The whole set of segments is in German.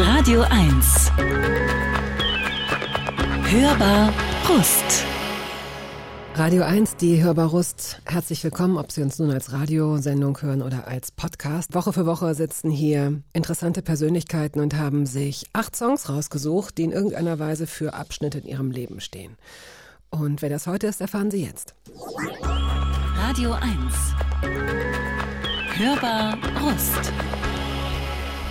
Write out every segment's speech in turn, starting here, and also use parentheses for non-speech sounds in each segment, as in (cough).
Radio 1. Hörbar Brust. Radio 1, die Hörbar Rust. Herzlich willkommen, ob Sie uns nun als Radiosendung hören oder als Podcast. Woche für Woche sitzen hier interessante Persönlichkeiten und haben sich acht Songs rausgesucht, die in irgendeiner Weise für Abschnitte in ihrem Leben stehen. Und wer das heute ist, erfahren Sie jetzt. Radio 1. Hörbar Rust.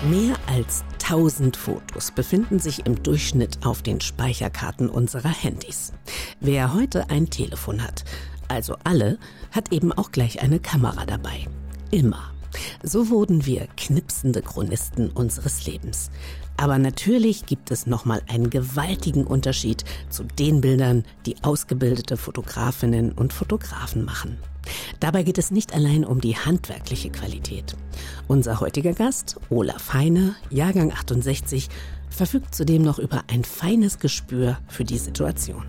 Mehr als 1000 Fotos befinden sich im Durchschnitt auf den Speicherkarten unserer Handys. Wer heute ein Telefon hat, also alle, hat eben auch gleich eine Kamera dabei. Immer. So wurden wir knipsende Chronisten unseres Lebens. Aber natürlich gibt es nochmal einen gewaltigen Unterschied zu den Bildern, die ausgebildete Fotografinnen und Fotografen machen. Dabei geht es nicht allein um die handwerkliche Qualität. Unser heutiger Gast, Olaf Heine, Jahrgang 68, verfügt zudem noch über ein feines Gespür für die Situation.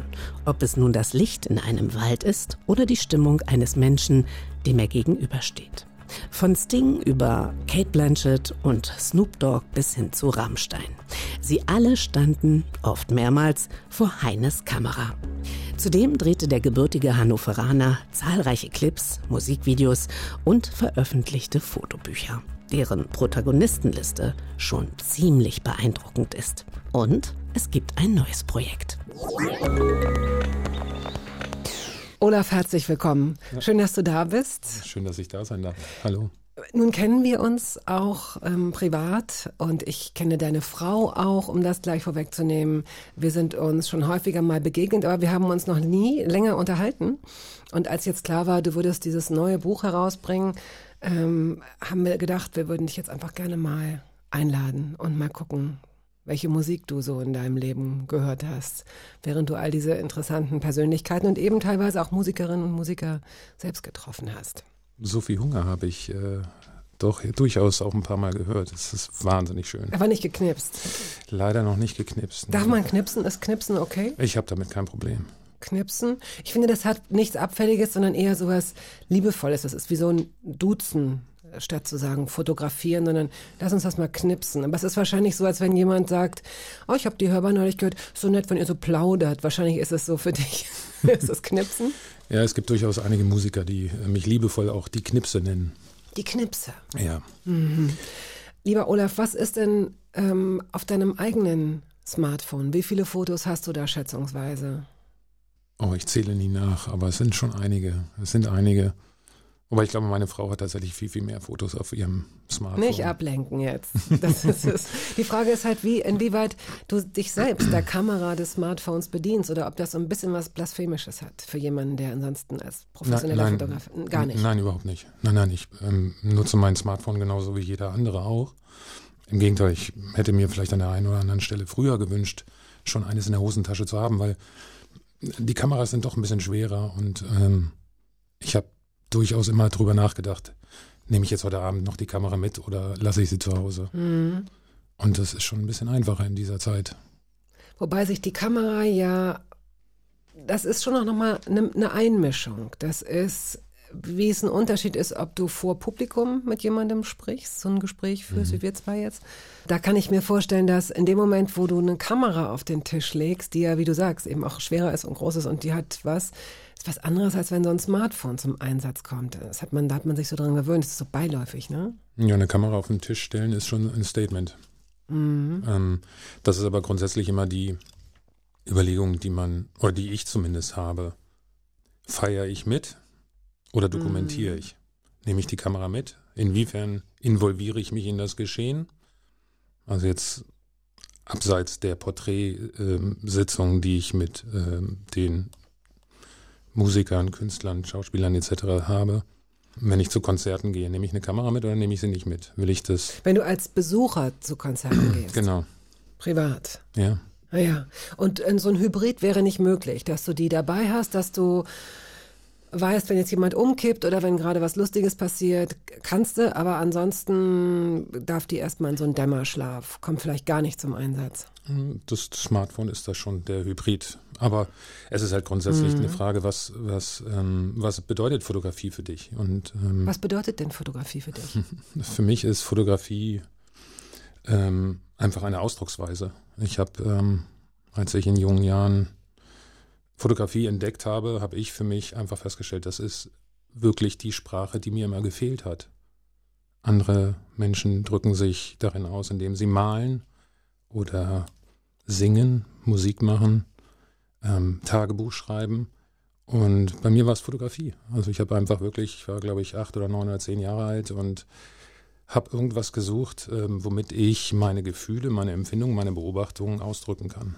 Ob es nun das Licht in einem Wald ist oder die Stimmung eines Menschen, dem er gegenübersteht. Von Sting über Kate Blanchett und Snoop Dogg bis hin zu Rammstein. Sie alle standen, oft mehrmals, vor Heines Kamera. Zudem drehte der gebürtige Hannoveraner zahlreiche Clips, Musikvideos und veröffentlichte Fotobücher, deren Protagonistenliste schon ziemlich beeindruckend ist. Und es gibt ein neues Projekt. Olaf, herzlich willkommen. Schön, dass du da bist. Schön, dass ich da sein darf. Hallo. Nun kennen wir uns auch ähm, privat und ich kenne deine Frau auch, um das gleich vorwegzunehmen. Wir sind uns schon häufiger mal begegnet, aber wir haben uns noch nie länger unterhalten. Und als jetzt klar war, du würdest dieses neue Buch herausbringen, ähm, haben wir gedacht, wir würden dich jetzt einfach gerne mal einladen und mal gucken, welche Musik du so in deinem Leben gehört hast, während du all diese interessanten Persönlichkeiten und eben teilweise auch Musikerinnen und Musiker selbst getroffen hast. So viel Hunger habe ich äh, doch durchaus auch ein paar Mal gehört. Es ist wahnsinnig schön. Aber nicht geknipst. Leider noch nicht geknipst. Darf man knipsen? Ist Knipsen okay? Ich habe damit kein Problem. Knipsen. Ich finde, das hat nichts Abfälliges, sondern eher sowas Liebevolles. Das ist wie so ein Duzen statt zu sagen fotografieren, sondern lass uns das mal knipsen. Aber es ist wahrscheinlich so, als wenn jemand sagt, oh, ich habe die Hörbar neulich gehört, so nett, wenn ihr so plaudert. Wahrscheinlich ist es so für dich. (laughs) ist das Knipsen? Ja, es gibt durchaus einige Musiker, die mich liebevoll auch die Knipse nennen. Die Knipse? Ja. Mhm. Lieber Olaf, was ist denn ähm, auf deinem eigenen Smartphone? Wie viele Fotos hast du da schätzungsweise? Oh, ich zähle nie nach, aber es sind schon einige. Es sind einige. Wobei ich glaube, meine Frau hat tatsächlich viel, viel mehr Fotos auf ihrem Smartphone. Nicht ablenken jetzt. Das (laughs) ist es. Die Frage ist halt, wie, inwieweit du dich selbst der Kamera des Smartphones bedienst oder ob das so ein bisschen was Blasphemisches hat für jemanden, der ansonsten als professioneller nein, Fotograf gar nicht. Nein, überhaupt nicht. Nein, nein, ich ähm, nutze mein Smartphone genauso wie jeder andere auch. Im Gegenteil, ich hätte mir vielleicht an der einen oder anderen Stelle früher gewünscht, schon eines in der Hosentasche zu haben, weil die Kameras sind doch ein bisschen schwerer und ähm, ich habe durchaus immer drüber nachgedacht, nehme ich jetzt heute Abend noch die Kamera mit oder lasse ich sie zu Hause? Mhm. Und das ist schon ein bisschen einfacher in dieser Zeit. Wobei sich die Kamera ja, das ist schon noch mal eine, eine Einmischung. Das ist, wie es ein Unterschied ist, ob du vor Publikum mit jemandem sprichst, so ein Gespräch führst, mhm. wie wir zwei jetzt. Da kann ich mir vorstellen, dass in dem Moment, wo du eine Kamera auf den Tisch legst, die ja, wie du sagst, eben auch schwerer ist und groß ist und die hat was, ist was anderes, als wenn so ein Smartphone zum Einsatz kommt. Das hat man, da hat man sich so dran gewöhnt. Das ist so beiläufig, ne? Ja, eine Kamera auf den Tisch stellen ist schon ein Statement. Mhm. Ähm, das ist aber grundsätzlich immer die Überlegung, die man, oder die ich zumindest habe. Feiere ich mit oder dokumentiere mhm. ich? Nehme ich die Kamera mit? Inwiefern involviere ich mich in das Geschehen? Also jetzt abseits der Porträtsitzung, die ich mit ähm, den Musikern, Künstlern, Schauspielern etc. habe. Wenn ich zu Konzerten gehe, nehme ich eine Kamera mit oder nehme ich sie nicht mit? Will ich das? Wenn du als Besucher zu Konzerten (clears throat) gehst. Genau. Privat. Ja. Ah ja. Und so ein Hybrid wäre nicht möglich, dass du die dabei hast, dass du weißt, wenn jetzt jemand umkippt oder wenn gerade was Lustiges passiert, kannst du, aber ansonsten darf die erstmal in so einen Dämmerschlaf, kommt vielleicht gar nicht zum Einsatz. Das Smartphone ist da schon der Hybrid. Aber es ist halt grundsätzlich mhm. eine Frage, was, was, ähm, was bedeutet Fotografie für dich? Und, ähm, was bedeutet denn Fotografie für dich? (laughs) für mich ist Fotografie ähm, einfach eine Ausdrucksweise. Ich habe, ähm, als ich in jungen Jahren Fotografie entdeckt habe, habe ich für mich einfach festgestellt, das ist wirklich die Sprache, die mir immer gefehlt hat. Andere Menschen drücken sich darin aus, indem sie malen oder singen, Musik machen, ähm, Tagebuch schreiben. Und bei mir war es Fotografie. Also ich habe einfach wirklich, ich war glaube ich acht oder neun oder zehn Jahre alt und habe irgendwas gesucht, ähm, womit ich meine Gefühle, meine Empfindungen, meine Beobachtungen ausdrücken kann.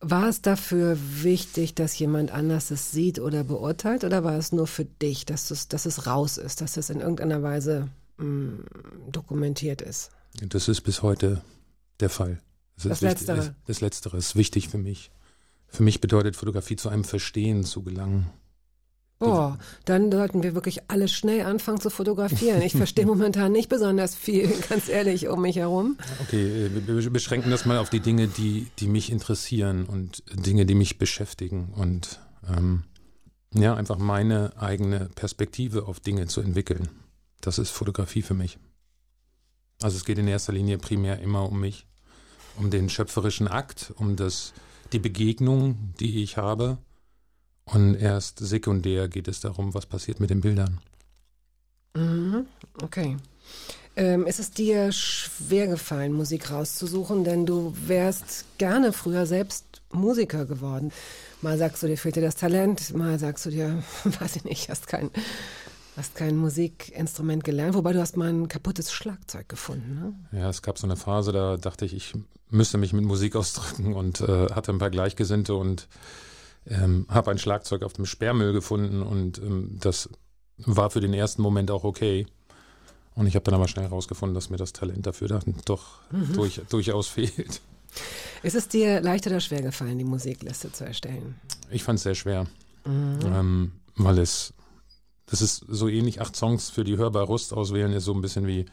War es dafür wichtig, dass jemand anders es sieht oder beurteilt, oder war es nur für dich, dass es, dass es raus ist, dass es in irgendeiner Weise mh, mm, dokumentiert ist? Das ist bis heute der Fall. Das, das Letztere. Das, das Letztere ist wichtig für mich. Für mich bedeutet Fotografie zu einem Verstehen zu gelangen. Boah, dann sollten wir wirklich alle schnell anfangen zu fotografieren. Ich verstehe (laughs) momentan nicht besonders viel, ganz ehrlich, um mich herum. Okay, äh, wir beschränken das mal auf die Dinge, die, die mich interessieren und Dinge, die mich beschäftigen und ähm, ja, einfach meine eigene Perspektive auf Dinge zu entwickeln. Das ist Fotografie für mich. Also es geht in erster Linie primär immer um mich, um den schöpferischen Akt, um das, die Begegnung, die ich habe und erst sekundär geht es darum, was passiert mit den Bildern. Mhm. Okay. Ähm, ist es dir schwer gefallen, Musik rauszusuchen? Denn du wärst gerne früher selbst Musiker geworden. Mal sagst du dir, fehlt dir das Talent, mal sagst du dir, (laughs) weiß ich nicht, hast kein, hast kein Musikinstrument gelernt, wobei du hast mal ein kaputtes Schlagzeug gefunden. Ne? Ja, es gab so eine Phase, da dachte ich, ich müsste mich mit Musik (laughs) ausdrücken und äh, hatte ein paar Gleichgesinnte und ähm, habe ein Schlagzeug auf dem Sperrmüll gefunden und ähm, das war für den ersten Moment auch okay. Und ich habe dann aber schnell herausgefunden, dass mir das Talent dafür dann doch mhm. durch, durchaus (laughs) fehlt. Ist es dir leicht oder schwer gefallen, die Musikliste zu erstellen? Ich fand es sehr schwer, mhm. ähm, weil es, das ist so ähnlich, acht Songs für die hörbar Rust auswählen ist so ein bisschen wie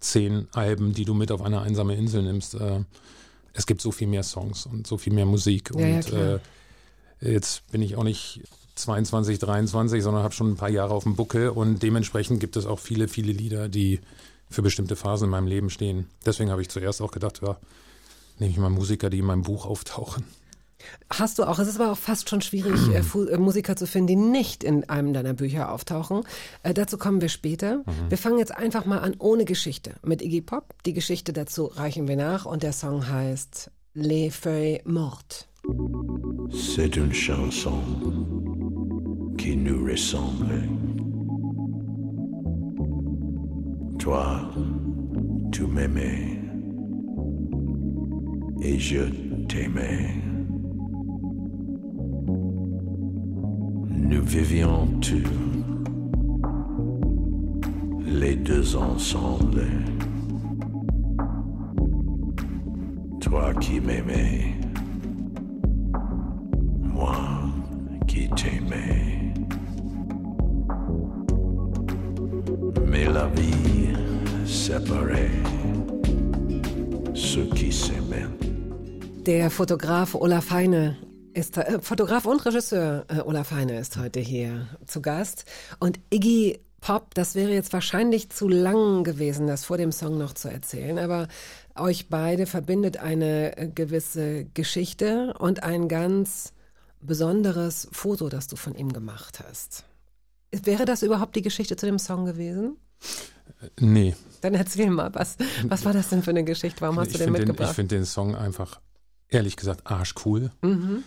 zehn Alben, die du mit auf eine einsame Insel nimmst. Äh, es gibt so viel mehr Songs und so viel mehr Musik ja, und ja, äh, Jetzt bin ich auch nicht 22, 23, sondern habe schon ein paar Jahre auf dem Buckel und dementsprechend gibt es auch viele, viele Lieder, die für bestimmte Phasen in meinem Leben stehen. Deswegen habe ich zuerst auch gedacht, ja, nehme ich mal Musiker, die in meinem Buch auftauchen. Hast du auch, es ist aber auch fast schon schwierig, äh, (clears throat) äh, Musiker zu finden, die nicht in einem deiner Bücher auftauchen. Äh, dazu kommen wir später. Mhm. Wir fangen jetzt einfach mal an ohne Geschichte mit Iggy Pop. Die Geschichte dazu reichen wir nach und der Song heißt Les Feuilles Mortes. C'est une chanson qui nous ressemble. Toi, tu m'aimais et je t'aimais. Nous vivions tous les deux ensemble. Toi qui m'aimais moi qui t'aimais. Mais la vie séparait ceux qui s'aimaient. Der Olaf ist äh, Fotograf und Regisseur äh, Olaf Heine ist heute hier zu Gast und Iggy Pop, das wäre jetzt wahrscheinlich zu lang gewesen, das vor dem Song noch zu erzählen, aber euch beide verbindet eine äh, gewisse Geschichte und ein ganz besonderes Foto, das du von ihm gemacht hast. Wäre das überhaupt die Geschichte zu dem Song gewesen? Nee. Dann erzähl mal, was, was war das denn für eine Geschichte? Warum hast ich du den mitgebracht? Den, ich finde den Song einfach, ehrlich gesagt, arschcool. Mhm.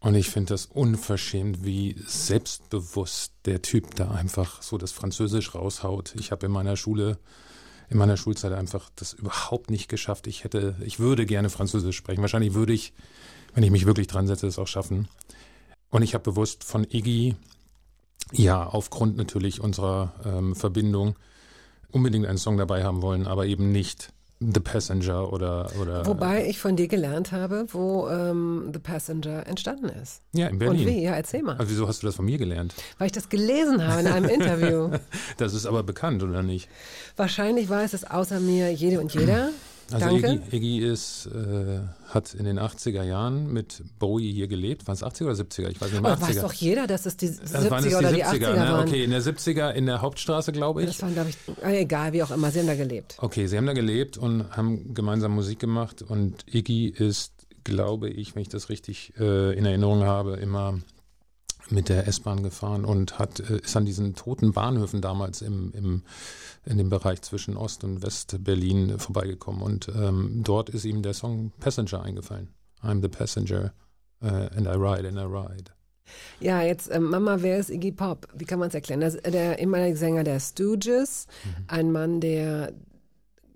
Und ich finde das unverschämt, wie selbstbewusst der Typ da einfach so das Französisch raushaut. Ich habe in meiner Schule, in meiner Schulzeit einfach das überhaupt nicht geschafft. Ich hätte, ich würde gerne Französisch sprechen. Wahrscheinlich würde ich wenn ich mich wirklich dran setze, es auch schaffen. Und ich habe bewusst von Iggy, ja, aufgrund natürlich unserer ähm, Verbindung, unbedingt einen Song dabei haben wollen, aber eben nicht The Passenger oder oder. Wobei ich von dir gelernt habe, wo ähm, The Passenger entstanden ist. Ja, in Berlin. Und wie? Ja, erzähl mal. Also wieso hast du das von mir gelernt? Weil ich das gelesen habe in einem (laughs) Interview. Das ist aber bekannt, oder nicht? Wahrscheinlich weiß es außer mir jede und jeder. Also Danke. Iggy, Iggy ist, äh, hat in den 80er Jahren mit Bowie hier gelebt. Waren es 80er oder 70er? Ich weiß nicht mehr. Aber weiß 80er. doch jeder, dass es die Das waren 70er es oder die die 80er 70er, ne? waren. Okay, in der 70er in der Hauptstraße, glaube ich. Das waren, glaube ich, äh, egal, wie auch immer, sie haben da gelebt. Okay, sie haben da gelebt und haben gemeinsam Musik gemacht und Iggy ist, glaube ich, wenn ich das richtig äh, in Erinnerung habe, immer mit der S-Bahn gefahren und hat äh, ist an diesen toten Bahnhöfen damals im, im in dem Bereich zwischen Ost- und West-Berlin vorbeigekommen und ähm, dort ist ihm der Song Passenger eingefallen. I'm the passenger uh, and I ride and I ride. Ja, jetzt, ähm, Mama, wer ist Iggy Pop? Wie kann man es erklären? Das, der ehemalige Sänger der Stooges, ein Mann, der,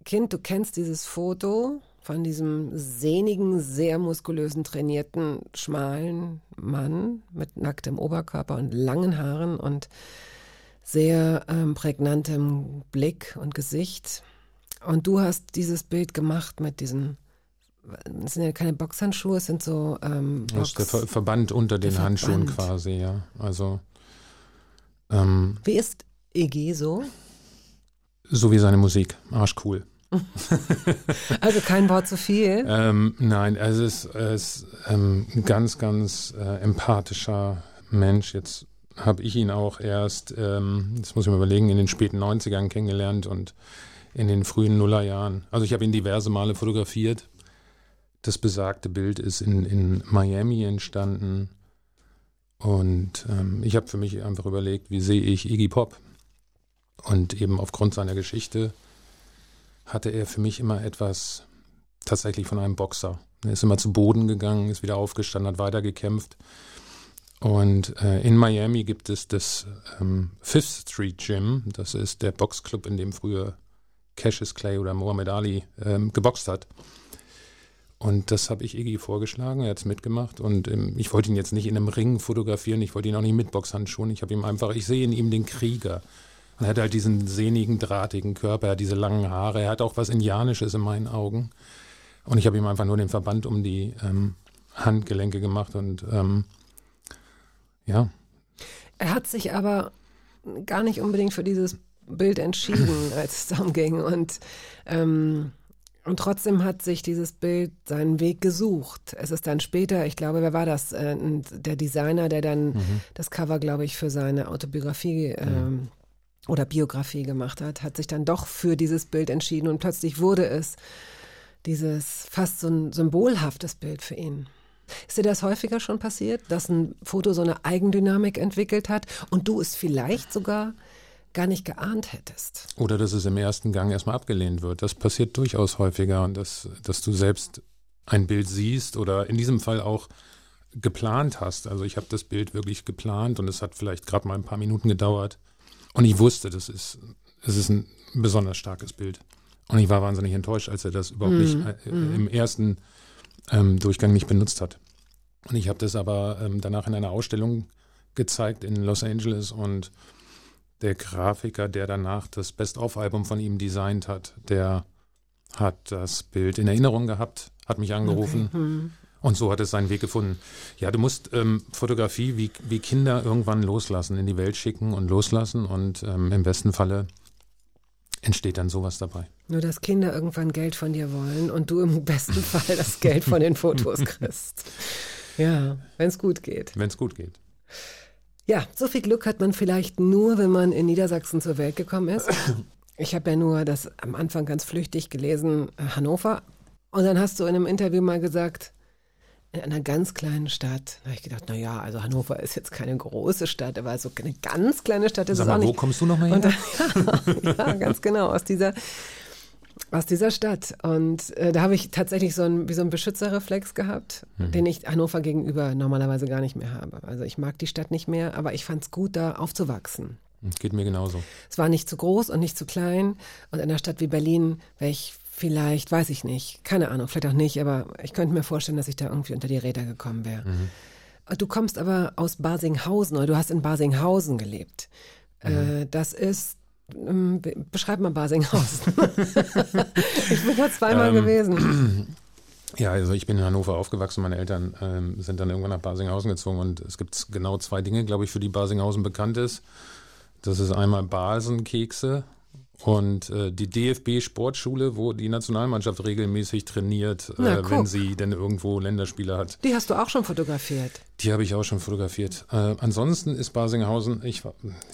Kind, du kennst dieses Foto von diesem sehnigen, sehr muskulösen, trainierten, schmalen Mann mit nacktem Oberkörper und langen Haaren und sehr ähm, prägnantem Blick und Gesicht. Und du hast dieses Bild gemacht mit diesen, es sind ja keine Boxhandschuhe, es sind so ähm, Das ist der Box- Ver Verband unter den Der Handschuhen Verband. quasi, ja. Also ähm, Wie ist Iggy so? so wie seine Musik, arschcool. (laughs) Also kein Wort zu viel. Ähm, nein, also es ist, es ist ähm, ein ganz, ganz äh, empathischer Mensch. Jetzt habe ich ihn auch erst, ähm, das muss ich mir überlegen, in den späten 90ern kennengelernt und in den frühen Nullerjahren. Also ich habe ihn diverse Male fotografiert. Das besagte Bild ist in, in Miami entstanden. Und ähm, ich habe für mich einfach überlegt, wie sehe ich Iggy Pop? Und eben aufgrund seiner Geschichte hatte er für mich immer etwas tatsächlich von einem Boxer. Er ist immer zu Boden gegangen, ist wieder aufgestanden, hat weitergekämpft. Und äh, in Miami gibt es das ähm, Fifth Street Gym. Das ist der Boxclub, in dem früher Cassius Clay oder Muhammad Ali ähm, geboxt hat. Und das habe ich Iggy vorgeschlagen, er hat es mitgemacht und ähm, ich wollte ihn jetzt nicht in einem Ring fotografieren, ich wollte ihn auch nicht mit Boxhandschuhen, ich habe ihm einfach, ich sehe in ihm den Krieger. Und er hat halt diesen sehnigen, drahtigen Körper, er hat diese langen Haare, er hat auch was Indianisches in meinen Augen. Und ich habe ihm einfach nur den Verband um die ähm, Handgelenke gemacht und ähm, ja, Er hat sich aber gar nicht unbedingt für dieses Bild entschieden, (laughs) als es darum ging. Und, ähm, und trotzdem hat sich dieses Bild seinen Weg gesucht. Es ist dann später, ich glaube, wer war das? Äh, der Designer, der dann das Cover, glaube ich, für seine Autobiografie ähm, oder Biografie gemacht hat, hat sich dann doch für dieses Bild entschieden und plötzlich wurde es dieses fast so ein symbolhaftes Bild für ihn. Ist dir das häufiger schon passiert, dass ein Foto so eine Eigendynamik entwickelt hat und du es vielleicht sogar gar nicht geahnt hättest? Oder dass es im ersten Gang erstmal abgelehnt wird. Das passiert durchaus häufiger und dass, dass du selbst ein Bild siehst oder in diesem Fall auch geplant hast. Also ich habe das Bild wirklich geplant und es hat vielleicht gerade mal ein paar Minuten gedauert. Und ich wusste, das ist, es ist ein besonders starkes Bild. Und ich war wahnsinnig enttäuscht, als er das überhaupt nicht äh, im ersten ähm, Durchgang nicht benutzt hat. Und ich habe das aber ähm, danach in einer Ausstellung gezeigt in Los Angeles und der Grafiker, der danach das Best-of-Album von ihm designt hat, der hat das Bild in Erinnerung gehabt, hat mich angerufen und so hat es seinen Weg gefunden. Ja, du musst ähm, Fotografie wie, wie Kinder irgendwann loslassen, in die Welt schicken und loslassen und ähm, im besten Falle entsteht dann sowas dabei. Nur, dass Kinder irgendwann Geld von dir wollen und du im besten (laughs) Fall das Geld von den Fotos kriegst. Ja, wenn es gut geht. Wenn es gut geht. Ja, so viel Glück hat man vielleicht nur, wenn man in Niedersachsen zur Welt gekommen ist. Ich habe ja nur das am Anfang ganz flüchtig gelesen, Hannover. Und dann hast du in einem Interview mal gesagt, in einer ganz kleinen Stadt. Da habe ich gedacht, na ja, also Hannover ist jetzt keine große Stadt, aber so eine ganz kleine Stadt ist Sag es auch mal, wo nicht. kommst du nochmal her? Dann, (laughs) ja, ja, ganz genau, aus dieser, aus dieser Stadt. Und äh, da habe ich tatsächlich so ein, wie so einen Beschützerreflex gehabt, den ich Hannover gegenüber normalerweise gar nicht mehr habe. Also ich mag die Stadt nicht mehr, aber ich fand es gut, da aufzuwachsen. Geht mir genauso. Es war nicht zu groß und nicht zu klein. Und in einer Stadt wie Berlin wäre ich vielleicht, weiß ich nicht, keine Ahnung, vielleicht auch nicht, aber ich könnte mir vorstellen, dass ich da irgendwie unter die Räder gekommen wäre. Du kommst aber aus Basinghausen oder du hast in Basinghausen gelebt. Äh, das ist, ähm, be- beschreib mal Basinghausen. (laughs) ich bin da zweimal Ähm, gewesen. (clears throat) Ja, also ich bin in Hannover aufgewachsen. Meine Eltern ähm, sind dann irgendwann nach Basinghausen gezogen und es gibt genau zwei Dinge, glaube ich, für die Basinghausen bekannt ist. Das ist einmal Basenkekse und äh, die DFB-Sportschule, wo die Nationalmannschaft regelmäßig trainiert, Na, äh, wenn sie denn irgendwo Länderspiele hat. Die hast du auch schon fotografiert. Die habe ich auch schon fotografiert. Äh, ansonsten ist Basinghausen, ich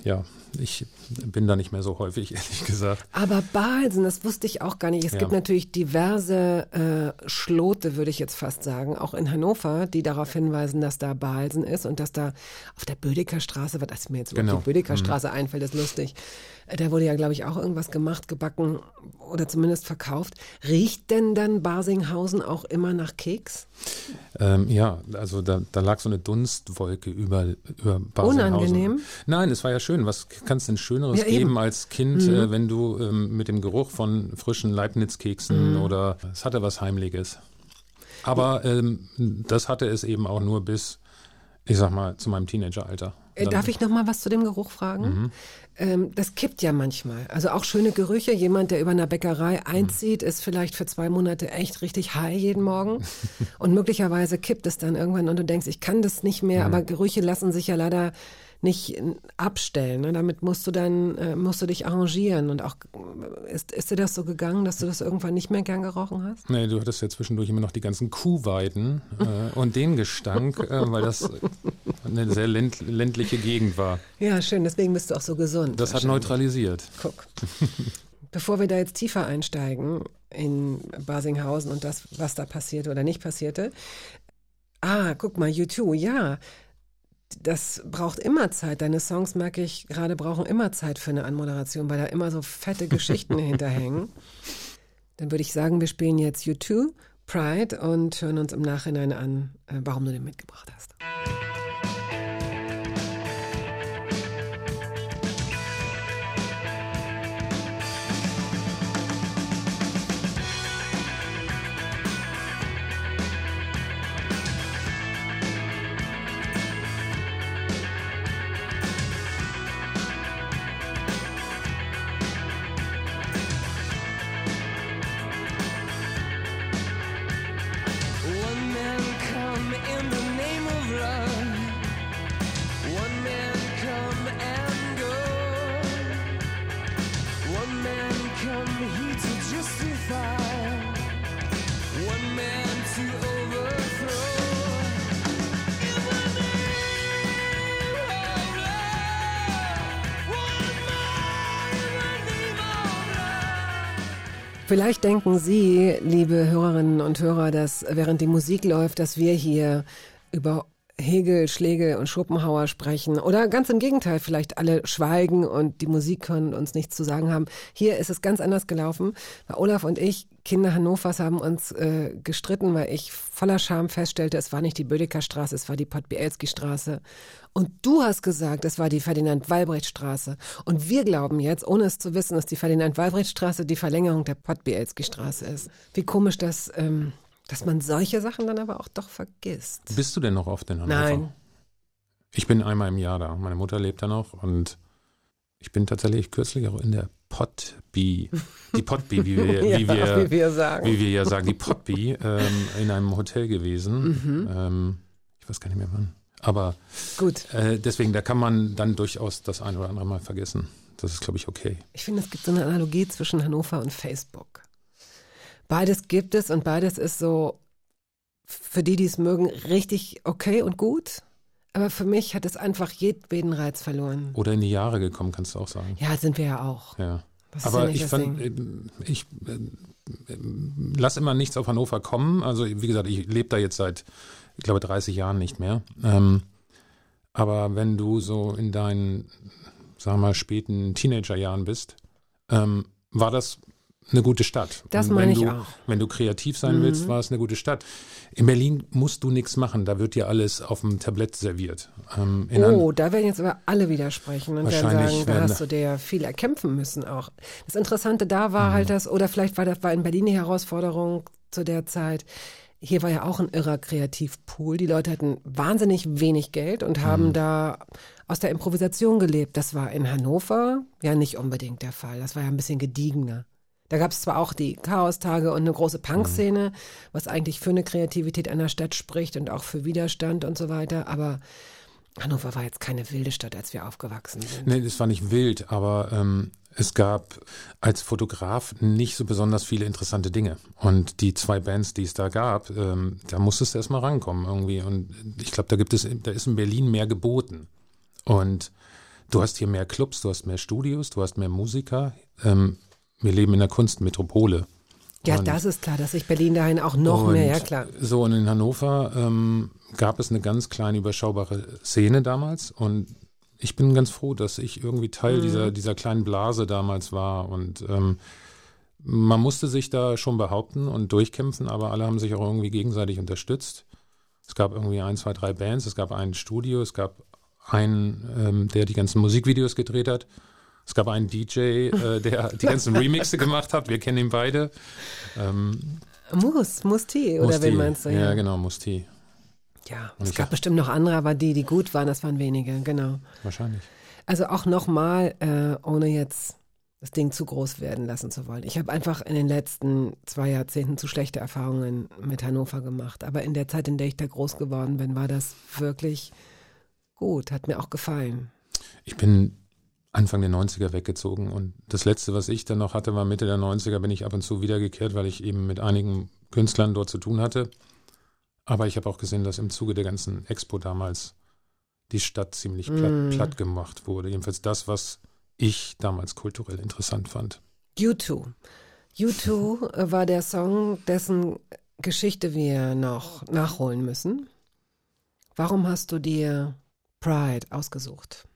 ja, ich bin da nicht mehr so häufig, (laughs) ehrlich gesagt. Aber Balsen, das wusste ich auch gar nicht. Es Ja. gibt natürlich diverse äh, Schlote, würde ich jetzt fast sagen, auch in Hannover, die darauf hinweisen, dass da Balsen ist und dass da auf der Bödecker Straße, was das mir jetzt Genau. auf die Bödecker Straße einfällt, ist lustig. Da wurde ja, glaube ich, auch irgendwas gemacht, gebacken oder zumindest verkauft. Riecht denn dann Basinghausen auch immer nach Keks? Ähm, ja, also da, da lag so eine Dunstwolke über, über Basinghausen. Unangenehm? Nein, es war ja schön. Was kann es denn Schöneres Ja, eben. Mhm. geben als Kind, äh, wenn du ähm, mit dem Geruch von frischen Leibniz-Keksen Mhm. oder es hatte was Heimliches. Aber ähm, das hatte es eben auch nur bis, ich sag mal, zu meinem Teenageralter. Äh, Darf ich noch mal was zu dem Geruch fragen? Ähm, das kippt ja manchmal. Also auch schöne Gerüche. Jemand, der über einer Bäckerei einzieht, ist vielleicht für zwei Monate echt richtig high jeden Morgen. (laughs) und möglicherweise kippt es dann irgendwann und du denkst, ich kann das nicht mehr. Aber Gerüche lassen sich ja leider nicht abstellen. Ne? Damit musst du dann, äh, musst du dich arrangieren. Und auch, äh, ist, ist dir das so gegangen, dass du das irgendwann nicht mehr gern gerochen hast? Nee, du hattest ja zwischendurch immer noch die ganzen Kuhweiden äh, und den Gestank, äh, weil das eine sehr länd, ländliche Gegend war. Ja, schön. Deswegen bist du auch so gesund. Das hat neutralisiert. Guck. Bevor wir da jetzt tiefer einsteigen in Basinghausen und das, was da passierte oder nicht passierte. Ah, guck mal, U2, ja. Das braucht immer Zeit. Deine Songs, merke ich, gerade brauchen immer Zeit für eine Anmoderation, weil da immer so fette Geschichten (laughs) hinterhängen. Dann würde ich sagen, wir spielen jetzt U2, Pride und hören uns im Nachhinein an, äh, warum du den mitgebracht hast. Vielleicht denken Sie, liebe Hörerinnen und Hörer, dass während die Musik läuft, dass wir hier über Hegel, Schlegel und Schopenhauer sprechen oder ganz im Gegenteil, vielleicht alle schweigen und die Musik hören und uns nichts zu sagen haben. Hier ist es ganz anders gelaufen. Weil Olaf und ich, Kinder Hannovers, haben uns äh, gestritten, weil ich voller Scham feststellte, es war nicht die Bödecker Straße, es war die Podbielski Straße. Und du hast gesagt, es war die Ferdinand-Walbrecht-Straße. Und wir glauben jetzt, ohne es zu wissen, dass die Ferdinand-Walbrecht-Straße die Verlängerung der Podbielski-Straße ist. Wie komisch, dass, ähm, dass man solche Sachen dann aber auch doch vergisst. Bist du denn noch oft in Hannover? Nein. Ich bin einmal im Jahr da. Meine Mutter lebt da noch und ich bin tatsächlich kürzlich auch in der Potby, die Potby, wie wir, (laughs) wie ja, wir, wie wir sagen. wie wir ja sagen, die Potby, ähm, in einem Hotel gewesen. Mhm. Ähm, ich weiß gar nicht mehr wann. Aber Gut. äh, deswegen, da kann man dann durchaus das ein oder andere mal vergessen. Das ist, glaube ich, okay. Ich finde, es gibt so eine Analogie zwischen Hannover und Facebook. Beides gibt es und beides ist so, für die, die es mögen, richtig okay und gut. Aber für mich hat es einfach jedweden Reiz verloren. Oder in die Jahre gekommen, kannst du auch sagen. Ja, sind wir ja auch. Ja. Das Aber ja ich fand, Ding. äh, ich äh, lass immer nichts auf Hannover kommen. Also wie gesagt, ich lebe da jetzt seit, ich glaube, 30 Jahren nicht mehr. Ähm, aber wenn du so in deinen, sagen wir mal, späten Teenagerjahren bist, ähm, war das eine gute Stadt. Das meine ich du, auch. Mhm. Wenn du kreativ sein willst, war es eine gute Stadt. In Berlin musst du nichts machen, da wird dir alles auf dem Tablett serviert. Ähm, Oh, da werden jetzt aber alle widersprechen und werden sagen, da hast du dir ja viel erkämpfen müssen auch. Das Interessante da Mhm. war halt das, oder vielleicht war das war in Berlin die Herausforderung zu der Zeit. Hier war ja auch ein irrer Kreativpool. Die Leute hatten wahnsinnig wenig Geld und Mhm. haben da aus der Improvisation gelebt. Das war in Hannover ja nicht unbedingt der Fall. Das war ja ein bisschen gediegener. Da gab es zwar auch die Chaostage und eine große Punkszene, was eigentlich für eine Kreativität einer Stadt spricht und auch für Widerstand und so weiter, aber Hannover war jetzt keine wilde Stadt, als wir aufgewachsen sind. Nee, das war nicht wild, aber ähm, es gab als Fotograf nicht so besonders viele interessante Dinge. Und die zwei Bands, die es da gab, ähm, da musstest du erstmal rankommen irgendwie. Und ich glaube, da gibt es, da ist in Berlin mehr geboten. Und du hast hier mehr Clubs, du hast mehr Studios, du hast mehr Musiker. Ähm, wir leben in der Kunstmetropole. Ja, Und- das ist klar, dass sich Berlin dahin auch noch mehr, ja klar. So, und in Hannover ähm, gab es eine ganz kleine, überschaubare Szene damals. Und ich bin ganz froh, dass ich irgendwie Teil dieser, dieser kleinen Blase damals war. Und ähm, man musste sich da schon behaupten und durchkämpfen, aber alle haben sich auch irgendwie gegenseitig unterstützt. Es gab irgendwie ein, zwei, drei Bands, es gab ein Studio, es gab einen, ähm, der die ganzen Musikvideos gedreht hat. Es gab einen DJ, äh, der die ganzen (laughs) Remixe gemacht hat. Wir kennen ihn beide. Ähm, Mus, Musti, oder Musti. wen meinst du? Ja, genau, Musti. Ja, Und es gab hab- bestimmt noch andere, aber die, die gut waren, das waren wenige, genau. Wahrscheinlich. Also auch nochmal, äh, ohne jetzt das Ding zu groß werden lassen zu wollen. Ich habe einfach in den letzten zwei Jahrzehnten zu schlechte Erfahrungen mit Hannover gemacht. Aber in der Zeit, in der ich da groß geworden bin, war das wirklich gut, hat mir auch gefallen. Ich bin Anfang der 90er weggezogen und das letzte, was ich dann noch hatte, war Mitte der 90er, bin ich ab und zu wiedergekehrt, weil ich eben mit einigen Künstlern dort zu tun hatte. Aber ich habe auch gesehen, dass im Zuge der ganzen Expo damals die Stadt ziemlich platt, Mm. platt gemacht wurde. Jedenfalls das, was ich damals kulturell interessant fand. U2. U2 äh, war der Song, dessen Geschichte wir noch nachholen müssen. Warum hast du dir Pride ausgesucht?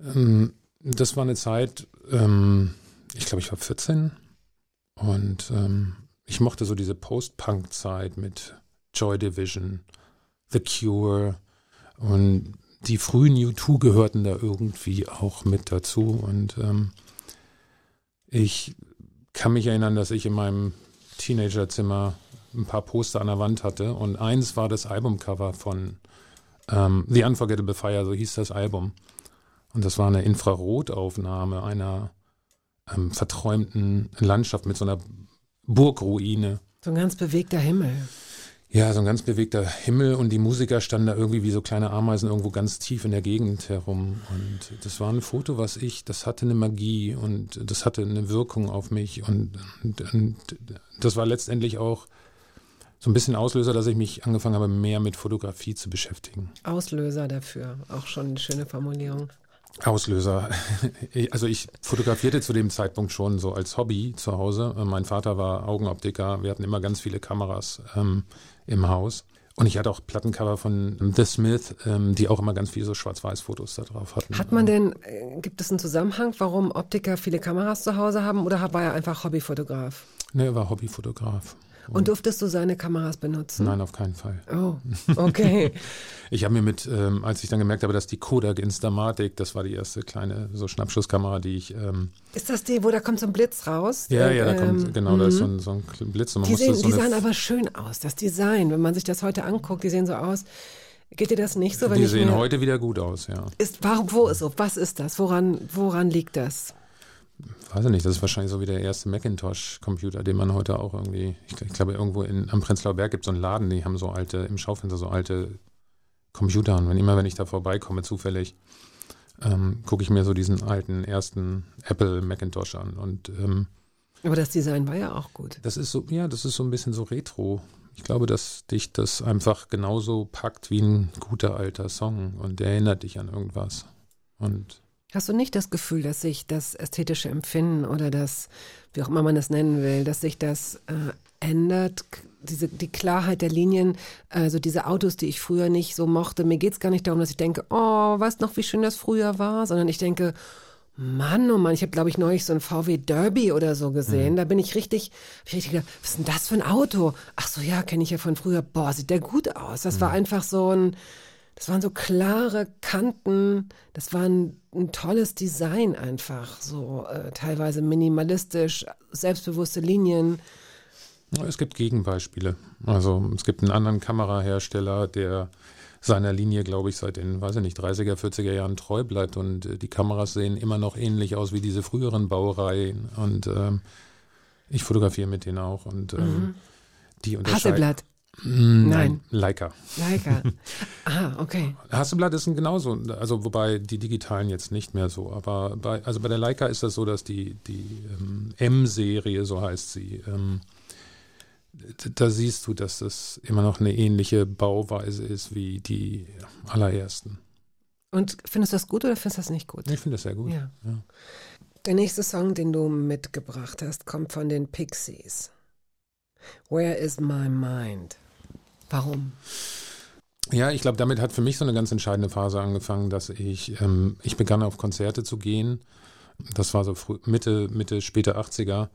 Ähm, das war eine Zeit, ähm, ich glaube, ich war 14 und ähm, ich mochte so diese Post-Punk-Zeit mit Joy Division, The Cure und die frühen U2 gehörten da irgendwie auch mit dazu. Und ähm, ich kann mich erinnern, dass ich in meinem Teenagerzimmer ein paar Poster an der Wand hatte. Und eins war das Albumcover von ähm, The Unforgettable Fire, so hieß das Album. Und das war eine Infrarotaufnahme einer ähm, verträumten Landschaft mit so einer Burgruine. So ein ganz bewegter Himmel. Ja, so ein ganz bewegter Himmel und die Musiker standen da irgendwie wie so kleine Ameisen irgendwo ganz tief in der Gegend herum. Und das war ein Foto, was ich, das hatte eine Magie und das hatte eine Wirkung auf mich. Und, und, und das war letztendlich auch so ein bisschen Auslöser, dass ich mich angefangen habe, mehr mit Fotografie zu beschäftigen. Auslöser dafür. Auch schon eine schöne Formulierung. Auslöser. (laughs) Also ich fotografierte zu dem Zeitpunkt schon so als Hobby zu Hause. Mein Vater war Augenoptiker. Wir hatten immer ganz viele Kameras ähm, im Haus. Und ich hatte auch Plattencover von The Smith, ähm, die auch immer ganz viele so Schwarz-Weiß-Fotos da drauf hatten. Hat man denn, äh, gibt es einen Zusammenhang, warum Optiker viele Kameras zu Hause haben oder war er einfach Hobbyfotograf? Ne, er war Hobbyfotograf. Und durftest du seine Kameras benutzen? Nein, auf keinen Fall. Oh, okay. (laughs) Ich habe mir mit, ähm, als ich dann gemerkt habe, dass die Kodak Instamatic, das war die erste kleine so Schnappschusskamera, die ich ähm, ist das die, wo da kommt so ein Blitz raus? ja, ja, da kommt, ähm, genau, da ist so mhm. ein, so ein Blitz und man Die, sehen, so die sahen aber schön aus, das Design. Wenn man sich das heute anguckt, die sehen so aus. Geht dir das nicht so? Wenn die sehen heute wieder gut aus, ja. Ist, warum, wo ist so? Was ist das? Woran, woran liegt das? Weiß ich nicht, das ist wahrscheinlich so wie der erste Macintosh-Computer, den man heute auch irgendwie, ich, ich glaube, irgendwo in, am Prenzlauer Berg gibt es so einen Laden, die haben so alte, im Schaufenster so alte Computer und wenn immer, wenn ich da vorbeikomme, zufällig, ähm, gucke ich mir so diesen alten ersten Apple Macintosh an und ähm, Aber das Design war ja auch gut. das ist so, ja, das ist so ein bisschen so retro. Ich glaube, dass dich das einfach genauso packt wie ein guter alter Song und der erinnert dich an irgendwas. Und Hast du nicht das Gefühl, dass sich das ästhetische Empfinden oder das, wie auch immer man das nennen will, dass sich das äh, ändert? Diese, die Klarheit der Linien, also diese Autos, die ich früher nicht so mochte. Mir geht es gar nicht darum, dass ich denke, oh, weißt noch, wie schön das früher war, sondern ich denke, Mann, oh Mann, ich habe, glaube ich, neulich so ein VW Derby oder so gesehen. Da bin ich richtig, hab ich richtig gedacht, was ist denn das für ein Auto? Ach so, ja, kenne ich ja von früher. Boah, sieht der gut aus. Das war einfach so ein, das waren so klare Kanten, das war ein, ein tolles Design einfach, so äh, teilweise minimalistisch, selbstbewusste Linien. Es gibt Gegenbeispiele. Also es gibt einen anderen Kamerahersteller, der seiner Linie, glaube ich, seit den, weiß ich nicht, 30er, 40er Jahren treu bleibt und äh, die Kameras sehen immer noch ähnlich aus wie diese früheren Baureihen und ähm, ich fotografiere mit denen auch und ähm, die unterscheiden. Hasselblatt. Mm, Nein. Leica. Leica. (laughs) ah, okay. Hasselblatt ist genauso, also wobei die digitalen jetzt nicht mehr so, aber bei, also bei der Leica ist das so, dass die, die ähm, M-Serie, so heißt sie, ähm, da siehst du, dass das immer noch eine ähnliche Bauweise ist wie die allerersten. Und findest du das gut oder findest du das nicht gut? Ich finde das sehr gut. Ja. Ja. Der nächste Song, den du mitgebracht hast, kommt von den Pixies. Where is my mind? Warum? Ja, ich glaube, damit hat für mich so eine ganz entscheidende Phase angefangen, dass ich, ähm, ich begann auf Konzerte zu gehen. Das war so früh, Mitte, Mitte, späte 80er.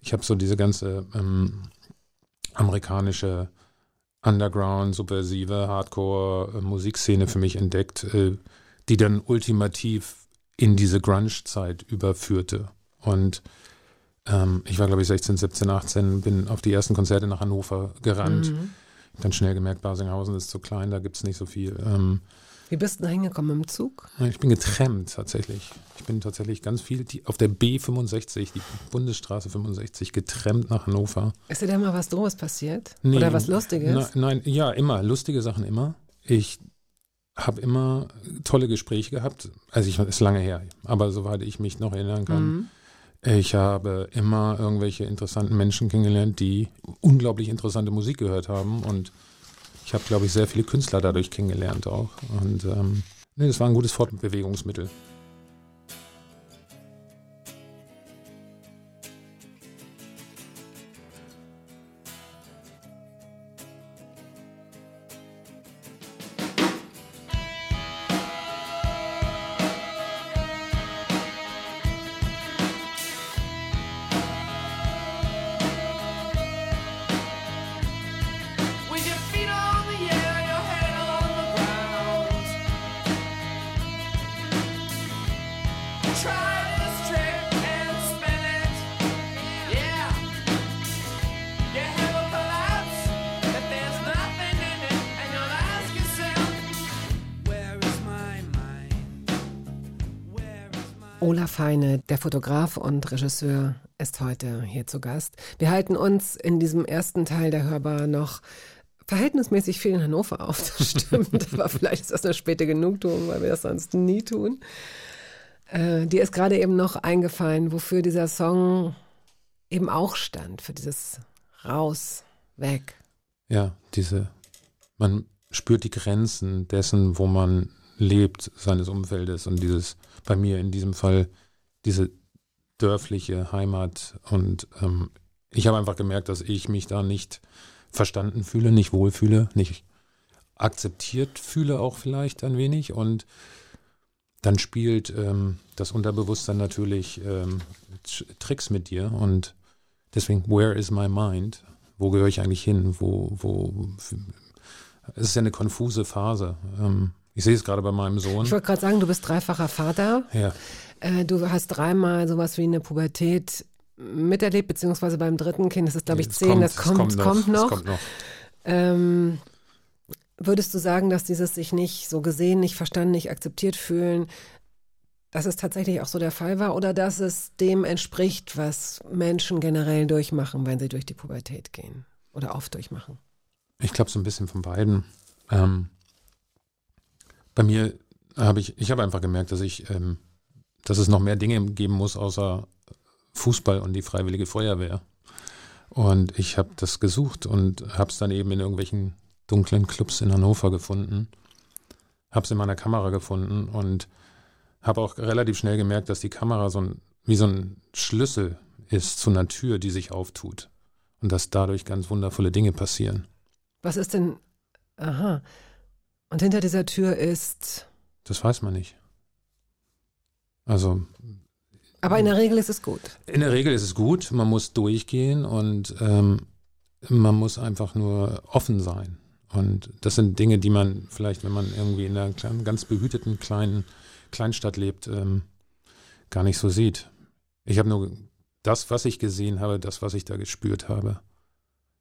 Ich habe so diese ganze ähm, amerikanische Underground, subversive, Hardcore-Musikszene für mich entdeckt, äh, die dann ultimativ in diese Grunge-Zeit überführte. Und ähm, ich war, glaube ich, 16, 17, 18, bin auf die ersten Konzerte nach Hannover gerannt. Mhm. Dann schnell gemerkt, Basinghausen ist zu klein, da gibt es nicht so viel. Ähm, Wie bist du da hingekommen im Zug? ich bin getrennt tatsächlich. Ich bin tatsächlich ganz viel die, auf der B65, die Bundesstraße 65, getrennt nach Hannover. Ist dir da mal was Doofes passiert? Nee, Oder was Lustiges? Na, nein, ja, immer. Lustige Sachen immer. Ich habe immer tolle Gespräche gehabt. Also ich ist lange her, aber soweit ich mich noch erinnern kann. Mhm. Ich habe immer irgendwelche interessanten Menschen kennengelernt, die unglaublich interessante Musik gehört haben. Und ich habe, glaube ich, sehr viele Künstler dadurch kennengelernt auch. Und ähm, nee, das war ein gutes Fortbewegungsmittel. Olaf Heine, der Fotograf und Regisseur, ist heute hier zu Gast. Wir halten uns in diesem ersten Teil der Hörbar noch verhältnismäßig viel in Hannover auf. Das (laughs) stimmt, aber vielleicht ist das eine späte Genugtuung, weil wir das sonst nie tun. Äh, dir ist gerade eben noch eingefallen, wofür dieser Song eben auch stand, für dieses Raus, weg. Ja, diese, man spürt die Grenzen dessen, wo man lebt, seines Umfeldes und dieses, bei mir in diesem Fall, diese dörfliche Heimat und ähm, ich habe einfach gemerkt, dass ich mich da nicht verstanden fühle, nicht wohlfühle, nicht akzeptiert fühle auch vielleicht ein wenig und dann spielt ähm, das Unterbewusstsein natürlich ähm, Tr- Tricks mit dir und deswegen, where is my mind? Wo gehöre ich eigentlich hin? Wo, wo, es ist ja eine konfuse Phase. Ähm, ich sehe es gerade bei meinem Sohn. Ich wollte gerade sagen, du bist dreifacher Vater. Ja, Äh, du hast dreimal sowas wie eine Pubertät miterlebt, beziehungsweise beim dritten Kind, das ist glaube ich es zehn, das es kommt, kommt noch. Es kommt noch. Ähm, würdest du sagen, dass dieses sich nicht so gesehen, nicht verstanden, nicht akzeptiert fühlen, dass es tatsächlich auch so der Fall war oder dass es dem entspricht, was Menschen generell durchmachen, wenn sie durch die Pubertät gehen oder oft durchmachen? Ich glaube, so ein bisschen von beiden. Ähm, bei mir habe ich, ich habe einfach gemerkt, dass ich, ähm, dass es noch mehr Dinge geben muss, außer Fußball und die Freiwillige Feuerwehr. Und ich habe das gesucht und habe es dann eben in irgendwelchen dunklen Clubs in Hannover gefunden. Habe es in meiner Kamera gefunden und habe auch relativ schnell gemerkt, dass die Kamera so ein, wie so ein Schlüssel ist zu einer Tür, die sich auftut. Und dass dadurch ganz wundervolle Dinge passieren. Was ist denn, aha, und hinter dieser Tür ist, Das weiß man nicht. Also aber in der Regel ist es gut. in der Regel ist es gut, man muss durchgehen und ähm, man muss einfach nur offen sein. Und das sind Dinge, die man vielleicht, wenn man irgendwie in einer kleinen, ganz behüteten kleinen Kleinstadt lebt, ähm, gar nicht so sieht. Ich habe nur das, was ich gesehen habe, das, was ich da gespürt habe,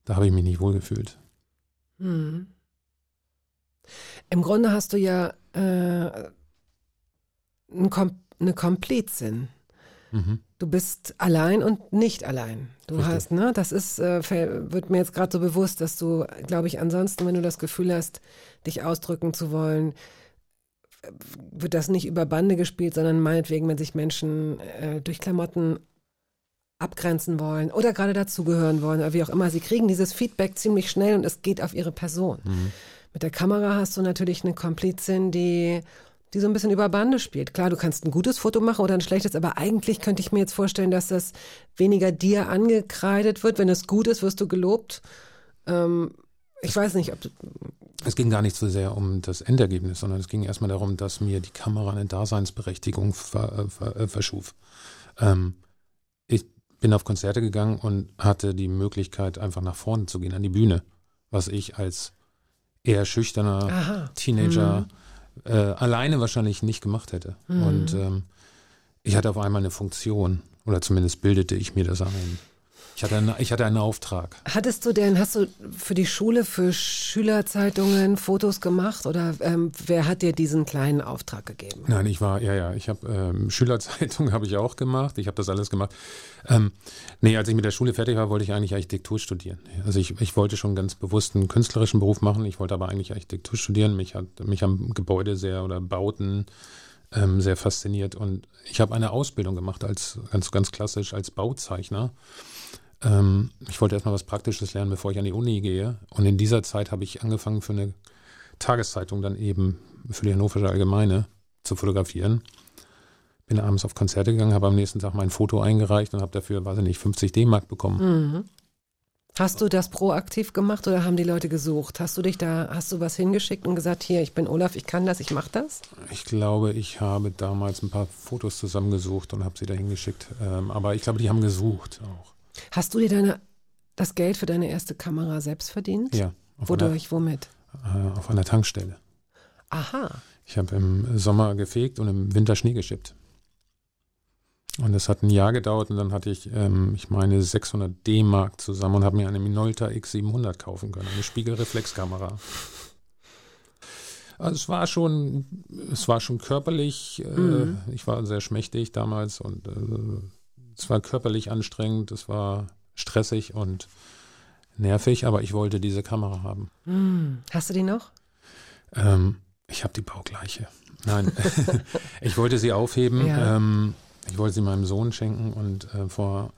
da habe ich mich nicht wohlgefühlt. Hm. Im Grunde hast du ja äh, einen Kom eine Komplettsinn. Du bist allein und nicht allein. Du Richtig. hast, ne, das ist, äh, wird mir jetzt gerade so bewusst, dass du, glaube ich, ansonsten, wenn du das Gefühl hast, dich ausdrücken zu wollen, äh, wird das nicht über Bande gespielt, sondern meinetwegen, wenn sich Menschen äh, durch Klamotten abgrenzen wollen oder gerade dazugehören wollen oder wie auch immer. Sie kriegen dieses Feedback ziemlich schnell und es geht auf ihre Person. Mit der Kamera hast du natürlich eine Komplizin, die, die so ein bisschen über Bande spielt. Klar, du kannst ein gutes Foto machen oder ein schlechtes, aber eigentlich könnte ich mir jetzt vorstellen, dass das weniger dir angekreidet wird. Wenn es gut ist, wirst du gelobt. Ähm, ich weiß nicht, ob Es ging gar nicht so sehr um das Endergebnis, sondern es ging erstmal darum, dass mir die Kamera eine Daseinsberechtigung ver, äh, ver, äh, verschuf. Ähm, ich bin auf Konzerte gegangen und hatte die Möglichkeit, einfach nach vorne zu gehen, an die Bühne, was ich als eher schüchterner aha, Teenager äh, alleine wahrscheinlich nicht gemacht hätte. Und ähm, ich hatte auf einmal eine Funktion, oder zumindest bildete ich mir das ein. Ich hatte, einen, ich hatte einen Auftrag. Hattest du denn, hast du für die Schule, für Schülerzeitungen Fotos gemacht oder ähm, wer hat dir diesen kleinen Auftrag gegeben? Nein, ich war, ja, ja, ich habe ähm, Schülerzeitung (laughs) habe ich auch gemacht. Ich habe das alles gemacht. Ähm, nee, als ich mit der Schule fertig war, wollte ich eigentlich Architektur studieren. Also ich, ich wollte schon ganz bewusst einen künstlerischen Beruf machen. Ich wollte aber eigentlich Architektur studieren. Mich hat mich am Gebäude sehr oder Bauten ähm, sehr fasziniert und ich habe eine Ausbildung gemacht als ganz ganz klassisch als Bauzeichner. Ähm, ich wollte erstmal was Praktisches lernen, bevor ich an die Uni gehe. Und in dieser Zeit habe ich angefangen für eine Tageszeitung dann eben für die Hannoversche Allgemeine zu fotografieren. Bin abends auf Konzerte gegangen, habe am nächsten Tag mein Foto eingereicht und habe dafür, weiß ich nicht, 50 D-Mark bekommen. Mhm. Hast du das proaktiv gemacht oder haben die Leute gesucht? Hast du dich da, hast du was hingeschickt und gesagt, hier, ich bin Olaf, ich kann das, ich mach das? Ich glaube, ich habe damals ein paar Fotos zusammengesucht und habe sie dahin geschickt. Ähm, aber ich glaube, die haben gesucht auch. Hast du dir deine, das Geld für deine erste Kamera selbst verdient? Ja, auf, einer, Wodurch, womit? äh, auf einer Tankstelle. Aha. Ich habe im Sommer gefegt und im Winter Schnee geschippt. Und das hat ein Jahr gedauert und dann hatte ich, ähm, ich meine, 600 D-Mark zusammen und habe mir eine Minolta X700 kaufen können, eine Spiegelreflexkamera. Also es war schon, es war schon körperlich, äh, Mhm. ich war sehr schmächtig damals und äh, es war körperlich anstrengend, es war stressig und nervig, aber ich wollte diese Kamera haben. Hm. Hast du die noch? Ähm, ich habe die baugleiche. Nein, (laughs) ich wollte sie aufheben. Ja. Ähm, ich wollte sie meinem Sohn schenken und äh, vor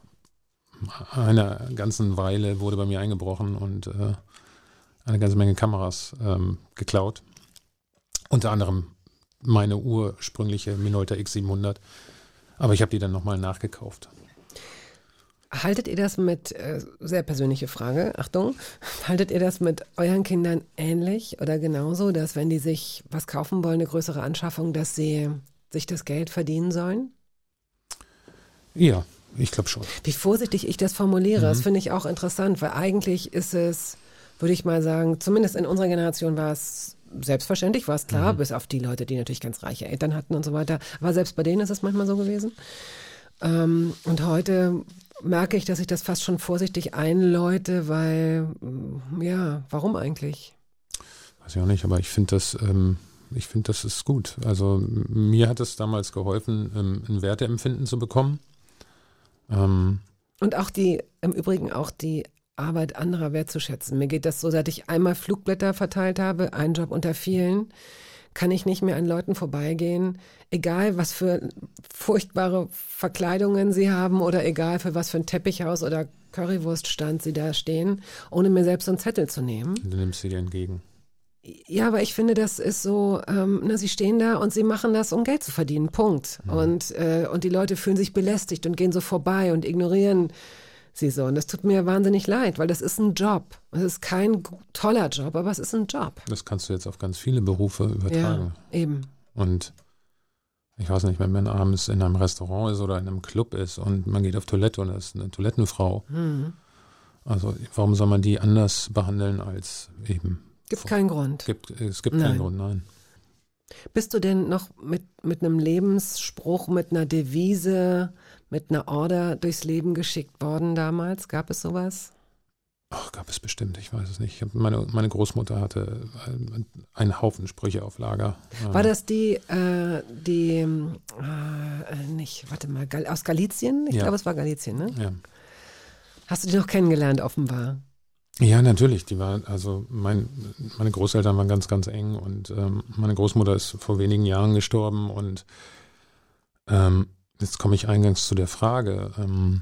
einer ganzen Weile wurde bei mir eingebrochen und äh, eine ganze Menge Kameras ähm, geklaut. Unter anderem meine ursprüngliche Minolta X700. Aber ich habe die dann nochmal nachgekauft. Haltet ihr das mit, äh, sehr persönliche Frage, Achtung, (laughs) haltet ihr das mit euren Kindern ähnlich oder genauso, dass wenn die sich was kaufen wollen, eine größere Anschaffung, dass sie sich das Geld verdienen sollen? Ja, ich glaube schon. Wie vorsichtig ich das formuliere, Mhm. das finde ich auch interessant, weil eigentlich ist es, würde ich mal sagen, zumindest in unserer Generation war es selbstverständlich, war es klar, bis auf die Leute, die natürlich ganz reiche Eltern hatten und so weiter. Aber selbst bei denen ist es manchmal so gewesen. Ähm, und heute merke ich, dass ich das fast schon vorsichtig einläute, weil, mm, ja, warum eigentlich? Weiß ich auch nicht, aber ich finde das, ähm, ich finde das ist gut. Also mir hat es damals geholfen, ähm, ein Werteempfinden zu bekommen. Ähm, Und auch die, im Übrigen auch die Arbeit anderer wertzuschätzen. Mir geht das so, seit ich einmal Flugblätter verteilt habe, ein Job unter vielen, kann ich nicht mehr an Leuten vorbeigehen, egal was für furchtbare Verkleidungen sie haben oder egal für was für ein Teppichhaus oder Currywurststand sie da stehen, ohne mir selbst so einen Zettel zu nehmen. du nimmst sie dir entgegen. Ja, aber ich finde, das ist so, ähm, na, sie stehen da und sie machen das, um Geld zu verdienen. Punkt. Und, äh, und die Leute fühlen sich belästigt und gehen so vorbei und ignorieren sie so. Und das tut mir wahnsinnig leid, weil das ist ein Job. Es ist kein toller Job, aber es ist ein Job. Das kannst du jetzt auf ganz viele Berufe übertragen. Ja, eben. Und ich weiß nicht, wenn man abends in einem Restaurant ist oder in einem Club ist und man geht auf Toilette und da ist eine Toilettenfrau. Hm. Also warum soll man die anders behandeln als eben? Gibt keinen Grund. Gibt, es gibt Nein. keinen Grund, nein. Bist du denn noch mit, mit einem Lebensspruch, mit einer Devise, mit einer Order durchs Leben geschickt worden damals? Gab es sowas? Ach, gab es bestimmt, ich weiß es nicht. Meine, meine Großmutter hatte äh, einen Haufen Sprüche auf Lager. War Äh, das die, äh, die, äh, äh, nicht, warte mal, aus Galizien? Ich Ja. glaube, es war Galizien, ne? Ja. Hast du die noch kennengelernt, offenbar? Ja, natürlich. Die war, also mein, meine Großeltern waren ganz, ganz eng und ähm, meine Großmutter ist vor wenigen Jahren gestorben und ähm, jetzt komme ich eingangs zu der Frage, ähm,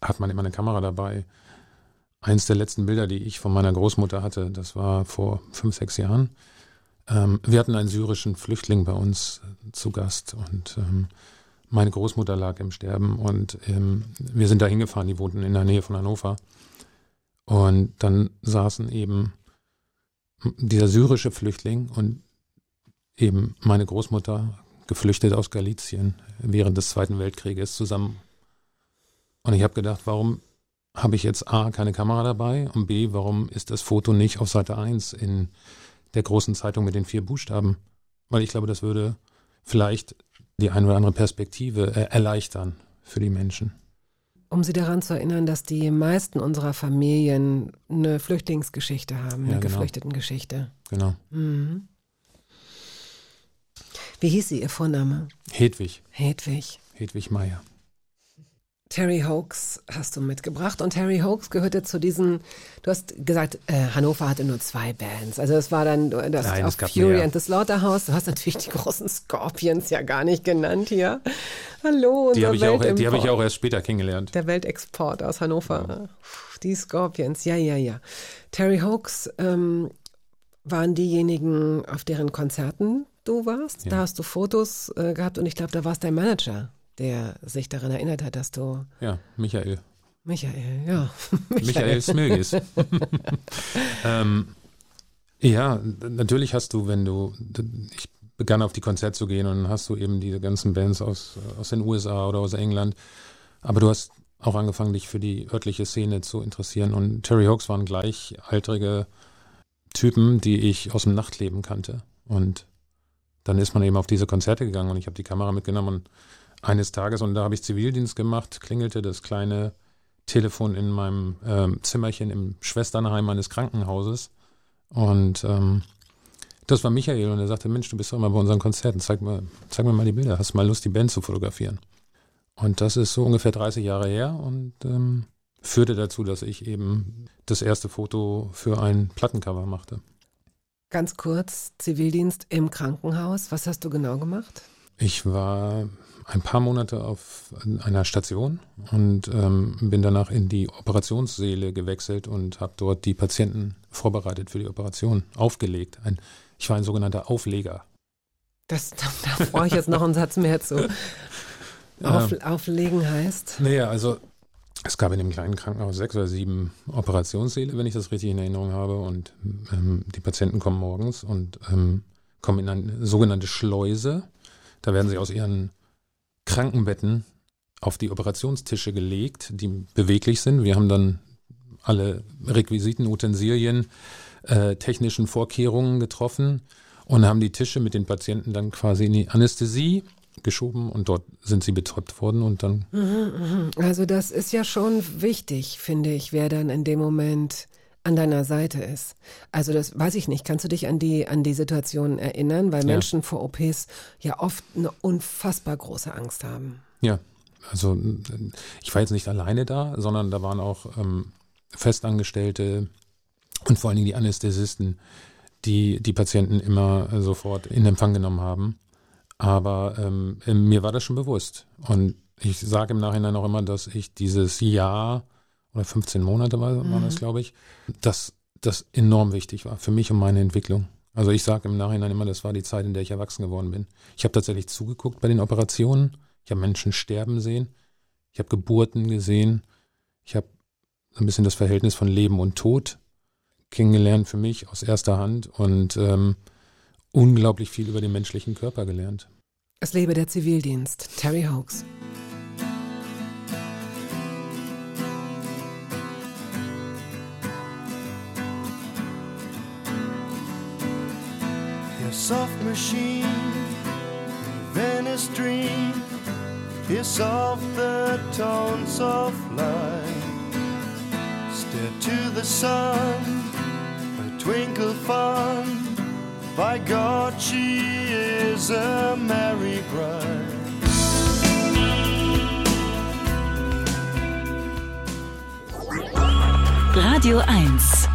hat man immer eine Kamera dabei? Eins der letzten Bilder, die ich von meiner Großmutter hatte, das war vor fünf, sechs Jahren. Ähm, wir hatten einen syrischen Flüchtling bei uns zu Gast und ähm, meine Großmutter lag im Sterben und ähm, wir sind da hingefahren, die wohnten in der Nähe von Hannover. Und dann saßen eben dieser syrische Flüchtling und eben meine Großmutter, geflüchtet aus Galizien während des Zweiten Weltkrieges zusammen. Und ich habe gedacht, warum habe ich jetzt A, keine Kamera dabei und B, warum ist das Foto nicht auf Seite 1 in der großen Zeitung mit den vier Buchstaben? Weil ich glaube, das würde vielleicht die eine oder andere Perspektive äh, erleichtern für die Menschen. Um sie daran zu erinnern, dass die meisten unserer Familien eine Flüchtlingsgeschichte haben, eine Ja, genau. Geflüchtetengeschichte. Genau. Mhm. Wie hieß sie, ihr Vorname? Hedwig, Hedwig. Hedwig Meier. Terry Hoax hast du mitgebracht und Terry Hoax gehörte zu diesen, du hast gesagt, äh, Hannover hatte nur zwei Bands. Also es war dann das Nein, auf Fury mehr. and the Slaughterhouse. Du hast natürlich die großen Scorpions ja gar nicht genannt hier. Hallo, Die habe ich, auch- die hab ich auch erst später kennengelernt. Der Weltexport aus Hannover. Puh, Die Scorpions, ja, ja, ja. Terry Hoax ähm, waren diejenigen, auf deren Konzerten du warst. Ja. Da hast du Fotos äh, gehabt und ich glaube, da war es dein Manager, der sich daran erinnert hat, dass du Ja, Michael. Michael, ja. (laughs) Michael Smilgis. (laughs) ähm, ja, natürlich hast du, wenn du, ich begann auf die Konzerte zu gehen und dann hast du eben diese ganzen Bands aus, aus den USA oder aus England, aber du hast auch angefangen, dich für die örtliche Szene zu interessieren und Terry Hawks waren gleichaltrige Typen, die ich aus dem Nachtleben kannte und dann ist man eben auf diese Konzerte gegangen und ich habe die Kamera mitgenommen und eines Tages, und da habe ich Zivildienst gemacht, klingelte das kleine Telefon in meinem ähm, Zimmerchen im Schwesternheim meines Krankenhauses. Und ähm, das war Michael und er sagte, Mensch, du bist doch immer bei unseren Konzerten, zeig mir, zeig mir mal die Bilder, hast mal Lust, die Band zu fotografieren? Und das ist so ungefähr 30 Jahre her und ähm, führte dazu, dass ich eben das erste Foto für ein Plattencover machte. Ganz kurz, Zivildienst im Krankenhaus. Was hast du genau gemacht? Ich war ein paar Monate auf einer Station und ähm, bin danach in die Operationssäle gewechselt und habe dort die Patienten vorbereitet für die Operation, aufgelegt. Ein, ich war ein sogenannter Aufleger. Das, da, (laughs) da brauche ich jetzt noch einen Satz mehr zu. Auf, auflegen heißt. Naja, also es gab in dem kleinen Krankenhaus sechs oder sieben Operationssäle, wenn ich das richtig in Erinnerung habe. Und ähm, die Patienten kommen morgens und ähm, kommen in eine sogenannte Schleuse. Da werden sie aus ihren Krankenbetten auf die Operationstische gelegt, die beweglich sind. Wir haben dann alle Requisiten, Utensilien, äh, technischen Vorkehrungen getroffen und haben die Tische mit den Patienten dann quasi in die Anästhesie geschoben und dort sind sie betäubt worden und dann Also das ist ja schon wichtig, finde ich, wer dann in dem Moment an deiner Seite ist. Also das weiß ich nicht. Kannst du dich an die an die Situation erinnern, weil Ja. Menschen vor OPs ja oft eine unfassbar große Angst haben. Ja, also ich war jetzt nicht alleine da, sondern da waren auch ähm, Festangestellte und vor allen Dingen die Anästhesisten, die die Patienten immer äh, sofort in Empfang genommen haben. Aber ähm, äh, mir war das schon bewusst. Und ich sage im Nachhinein auch immer, dass ich dieses Jahr oder 15 Monate war, war das, glaube ich, dass das enorm wichtig war für mich und meine Entwicklung. Also ich sage im Nachhinein immer, das war die Zeit, in der ich erwachsen geworden bin. Ich habe tatsächlich zugeguckt bei den Operationen. Ich habe Menschen sterben sehen. Ich habe Geburten gesehen. Ich habe so ein bisschen das Verhältnis von Leben und Tod kennengelernt für mich aus erster Hand und ähm, unglaublich viel über den menschlichen Körper gelernt. Es lebe der Zivildienst. Terry Hoax. Your soft machine, Venice dream, is soft the tones of light. Stare to the sun, a twinkle fun. By God, she is a merry bride. Radio 1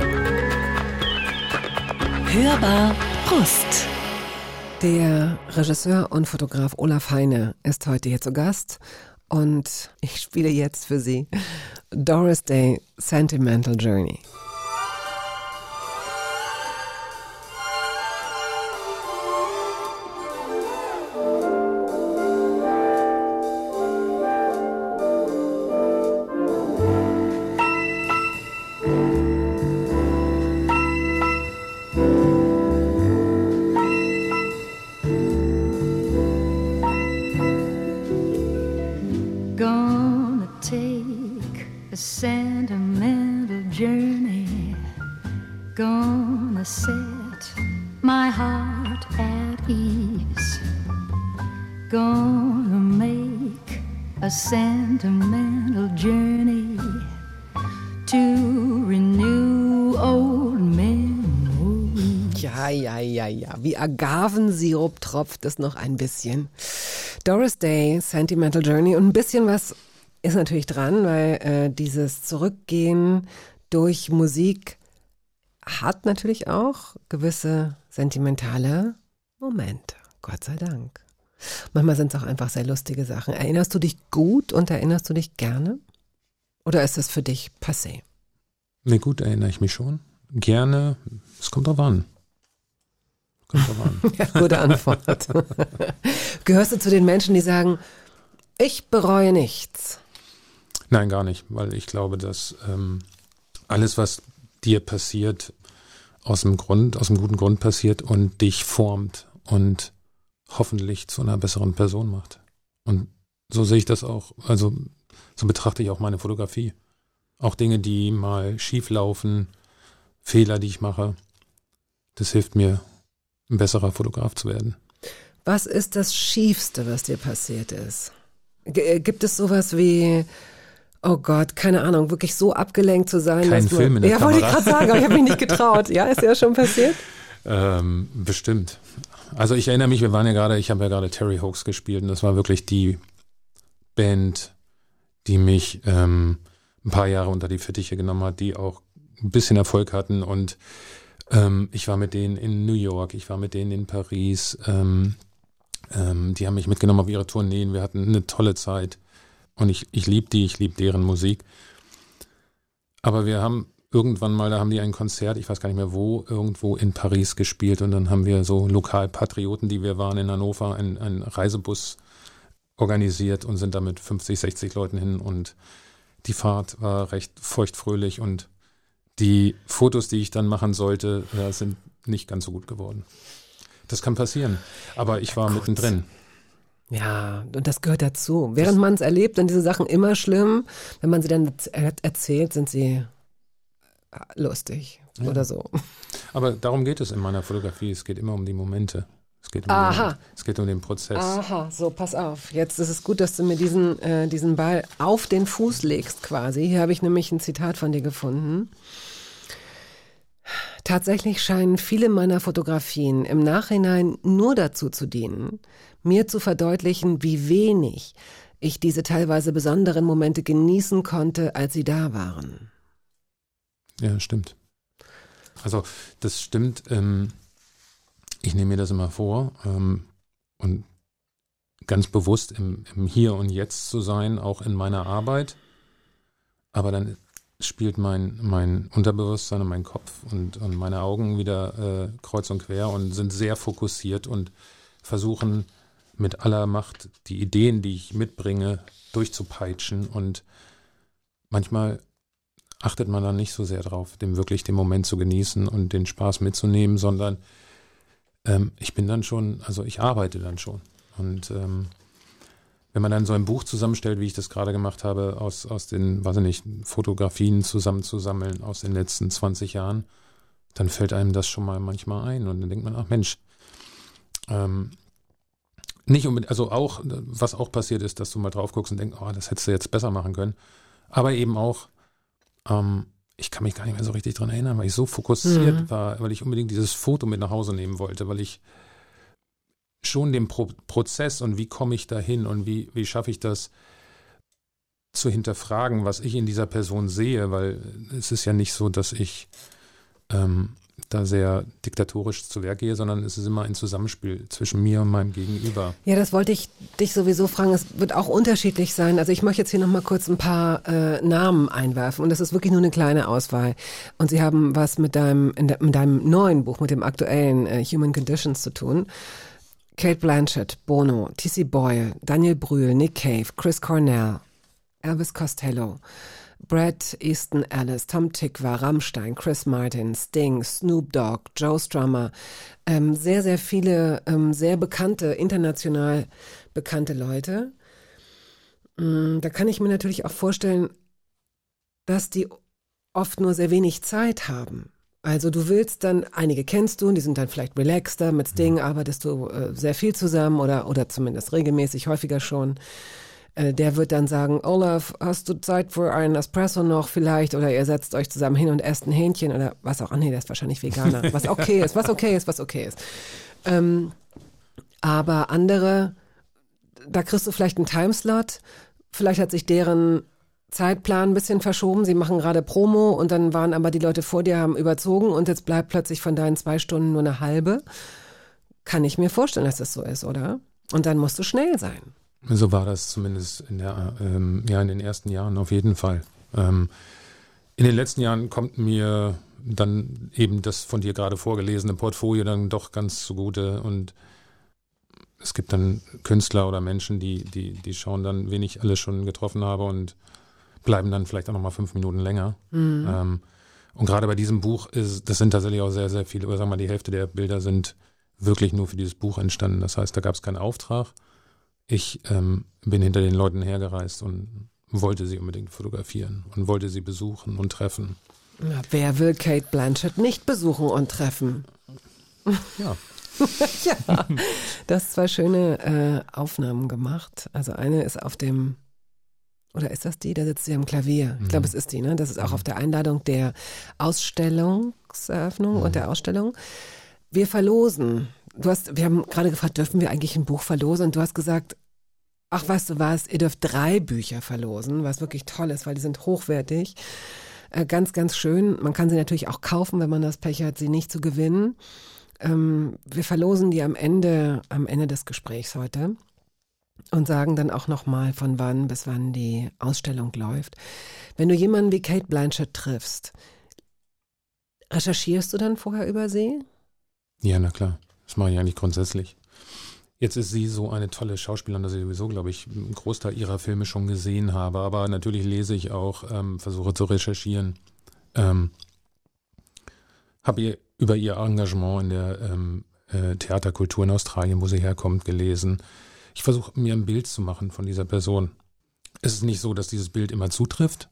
Hörbar Brust Der Regisseur und Fotograf Olaf Heine ist heute hier zu Gast und ich spiele jetzt für Sie Doris Day Sentimental Journey. Wie Agavensirup tropft es noch ein bisschen. Doris Day, Sentimental Journey. Und ein bisschen was ist natürlich dran, weil äh, dieses Zurückgehen durch Musik hat natürlich auch gewisse sentimentale Momente. Gott sei Dank. Manchmal sind es auch einfach sehr lustige Sachen. Erinnerst du dich gut und erinnerst du dich gerne? Oder ist es für dich passé? Nee, gut, erinnere ich mich schon. Gerne. Es kommt drauf an. Kommt drauf an. (laughs) Ja, gute Antwort. (laughs) Gehörst du zu den Menschen, die sagen, ich bereue nichts? Nein, gar nicht, weil ich glaube, dass ähm, alles, was dir passiert, aus dem Grund, aus dem guten Grund passiert und dich formt und hoffentlich zu einer besseren Person macht. Und so sehe ich das auch. Also so betrachte ich auch meine Fotografie. Auch Dinge, die mal schief laufen, Fehler, die ich mache, das hilft mir, ein besserer Fotograf zu werden. Was ist das Schiefste, was dir passiert ist? G äh, gibt es sowas wie, oh Gott, keine Ahnung, wirklich so abgelenkt zu sein? Kein Film in der Ja, wollte ich Kamera. gerade sagen, aber ich habe mich nicht getraut. Ja, ist ja schon passiert? Ähm, bestimmt. Also ich erinnere mich, wir waren ja gerade, ich habe ja gerade Terry Hawks gespielt und das war wirklich die Band, die mich ähm, ein paar Jahre unter die Fittiche genommen hat, die auch ein bisschen Erfolg hatten und ähm, ich war mit denen in New York, ich war mit denen in Paris, ähm, ähm, die haben mich mitgenommen auf ihre Tourneen, wir hatten eine tolle Zeit. Und ich, ich liebe die, ich liebe deren Musik. Aber wir haben irgendwann mal, da haben die ein Konzert, ich weiß gar nicht mehr wo, irgendwo in Paris gespielt. Und dann haben wir so Lokalpatrioten, die wir waren in Hannover, einen, Reisebus organisiert und sind da mit 50, 60 Leuten hin. Und die Fahrt war recht feuchtfröhlich und die Fotos, die ich dann machen sollte, äh, sind nicht ganz so gut geworden. Das kann passieren, aber ich war mittendrin. Ja, und das gehört dazu. Während man es erlebt, sind diese Sachen immer schlimm. Wenn man sie dann er- erzählt, sind sie äh, lustig Ja. oder so. Aber darum geht es in meiner Fotografie. Es geht immer um die Momente. Es geht um, Aha. Den, es geht um den Prozess. Aha, so, pass auf. Jetzt ist es gut, dass du mir diesen, äh, diesen Ball auf den Fuß legst quasi. Hier habe ich nämlich ein Zitat von dir gefunden. Tatsächlich scheinen viele meiner Fotografien im Nachhinein nur dazu zu dienen, mir zu verdeutlichen, wie wenig ich diese teilweise besonderen Momente genießen konnte, als sie da waren. Ja, stimmt. Also das stimmt. Ähm, ich nehme mir das immer vor ähm, und ganz bewusst im, im Hier und Jetzt zu sein, auch in meiner Arbeit. Aber dann spielt mein, mein Unterbewusstsein und mein Kopf und, und meine Augen wieder äh, kreuz und quer und sind sehr fokussiert und versuchen mit aller Macht die Ideen, die ich mitbringe, durchzupeitschen. Und manchmal achtet man dann nicht so sehr drauf, dem wirklich den Moment zu genießen und den Spaß mitzunehmen, sondern ähm, ich bin dann schon, also ich arbeite dann schon. Und ähm, wenn man dann so ein Buch zusammenstellt, wie ich das gerade gemacht habe, aus, aus den, weiß ich nicht, Fotografien zusammenzusammeln aus den letzten 20 Jahren, dann fällt einem das schon mal manchmal ein und dann denkt man, ach Mensch, ähm, nicht unbedingt, also auch, was auch passiert ist, dass du mal drauf guckst und denkst, oh, das hättest du jetzt besser machen können. Aber eben auch, ähm, ich kann mich gar nicht mehr so richtig dran erinnern, weil ich so fokussiert Mhm. war, weil ich unbedingt dieses Foto mit nach Hause nehmen wollte, weil ich schon den Pro Prozess und wie komme ich da hin und wie, wie schaffe ich das, zu hinterfragen, was ich in dieser Person sehe, weil es ist ja nicht so, dass ich ähm, da sehr diktatorisch zu Werk gehe, sondern es ist immer ein Zusammenspiel zwischen mir und meinem Gegenüber. Ja, das wollte ich dich sowieso fragen. Es wird auch unterschiedlich sein. Also ich möchte jetzt hier nochmal kurz ein paar äh, Namen einwerfen und das ist wirklich nur eine kleine Auswahl. Und sie haben was mit deinem, in de, mit deinem neuen Buch, mit dem aktuellen äh, Human Conditions zu tun. Kate Blanchett, Bono, T.C. Boyle, Daniel Brühl, Nick Cave, Chris Cornell, Elvis Costello, Brad Easton Ellis, Tom Tikva, Rammstein, Chris Martin, Sting, Snoop Dogg, Joe Strummer, ähm, sehr, sehr viele ähm, sehr bekannte, international bekannte Leute. Mm, Da kann ich mir natürlich auch vorstellen, dass die oft nur sehr wenig Zeit haben. Also du willst dann, einige kennst du und die sind dann vielleicht relaxter, mit Sting arbeitest du äh, sehr viel zusammen oder, oder zumindest regelmäßig, häufiger schon. Äh, der wird dann sagen, Olaf, hast du Zeit für einen Espresso noch vielleicht? Oder ihr setzt euch zusammen hin und esst ein Hähnchen oder was auch. Ach nee, der ist wahrscheinlich Veganer. (laughs) Was okay ist, was okay ist, was okay ist. Ähm, aber andere, da kriegst du vielleicht einen Timeslot. Vielleicht hat sich deren Zeitplan ein bisschen verschoben. Sie machen gerade Promo und dann waren aber die Leute vor dir, haben überzogen und jetzt bleibt plötzlich von deinen zwei Stunden nur eine halbe. Kann ich mir vorstellen, dass das so ist, oder? Und dann musst du schnell sein. So war das zumindest in, der, ähm, ja, in den ersten Jahren auf jeden Fall. Ähm, in den letzten Jahren kommt mir dann eben das von dir gerade vorgelesene Portfolio dann doch ganz zugute und es gibt dann Künstler oder Menschen, die, die, die schauen dann, wen ich alles schon getroffen habe und bleiben dann vielleicht auch noch mal fünf Minuten länger. Ähm, und gerade bei diesem Buch ist, das sind tatsächlich auch sehr, sehr viele, oder sagen wir mal, die Hälfte der Bilder sind wirklich nur für dieses Buch entstanden. Das heißt, da gab es keinen Auftrag. Ich ähm, bin hinter den Leuten hergereist und wollte sie unbedingt fotografieren und wollte sie besuchen und treffen. Ja, wer will Kate Blanchett nicht besuchen und treffen? Ja. (laughs) ja, du hast zwei schöne äh, Aufnahmen gemacht. Also eine ist auf dem, oder ist das die? Da sitzt sie am Klavier. Ich glaube, es ist die, ne? Das ist auch auf der Einladung der Ausstellungseröffnung und der Ausstellung. Wir verlosen. Du hast, wir haben gerade gefragt, dürfen wir eigentlich ein Buch verlosen? Und du hast gesagt, ach, weißt du was, ihr dürft drei Bücher verlosen, was wirklich toll ist, weil die sind hochwertig. Äh, ganz, ganz schön. Man kann sie natürlich auch kaufen, wenn man das Pech hat, sie nicht zu gewinnen. Ähm, wir verlosen die am Ende, am Ende des Gesprächs heute und sagen dann auch nochmal, von wann bis wann die Ausstellung läuft. Wenn du jemanden wie Kate Blanchett triffst, recherchierst du dann vorher über sie? Ja, na klar. Das mache ich eigentlich grundsätzlich. Jetzt ist sie so eine tolle Schauspielerin, dass ich sowieso, glaube ich, einen Großteil ihrer Filme schon gesehen habe. Aber natürlich lese ich auch, ähm, versuche zu recherchieren. Ähm, habe ihr über ihr Engagement in der ähm, äh, Theaterkultur in Australien, wo sie herkommt, gelesen. Ich versuche mir ein Bild zu machen von dieser Person. Es ist nicht so, dass dieses Bild immer zutrifft,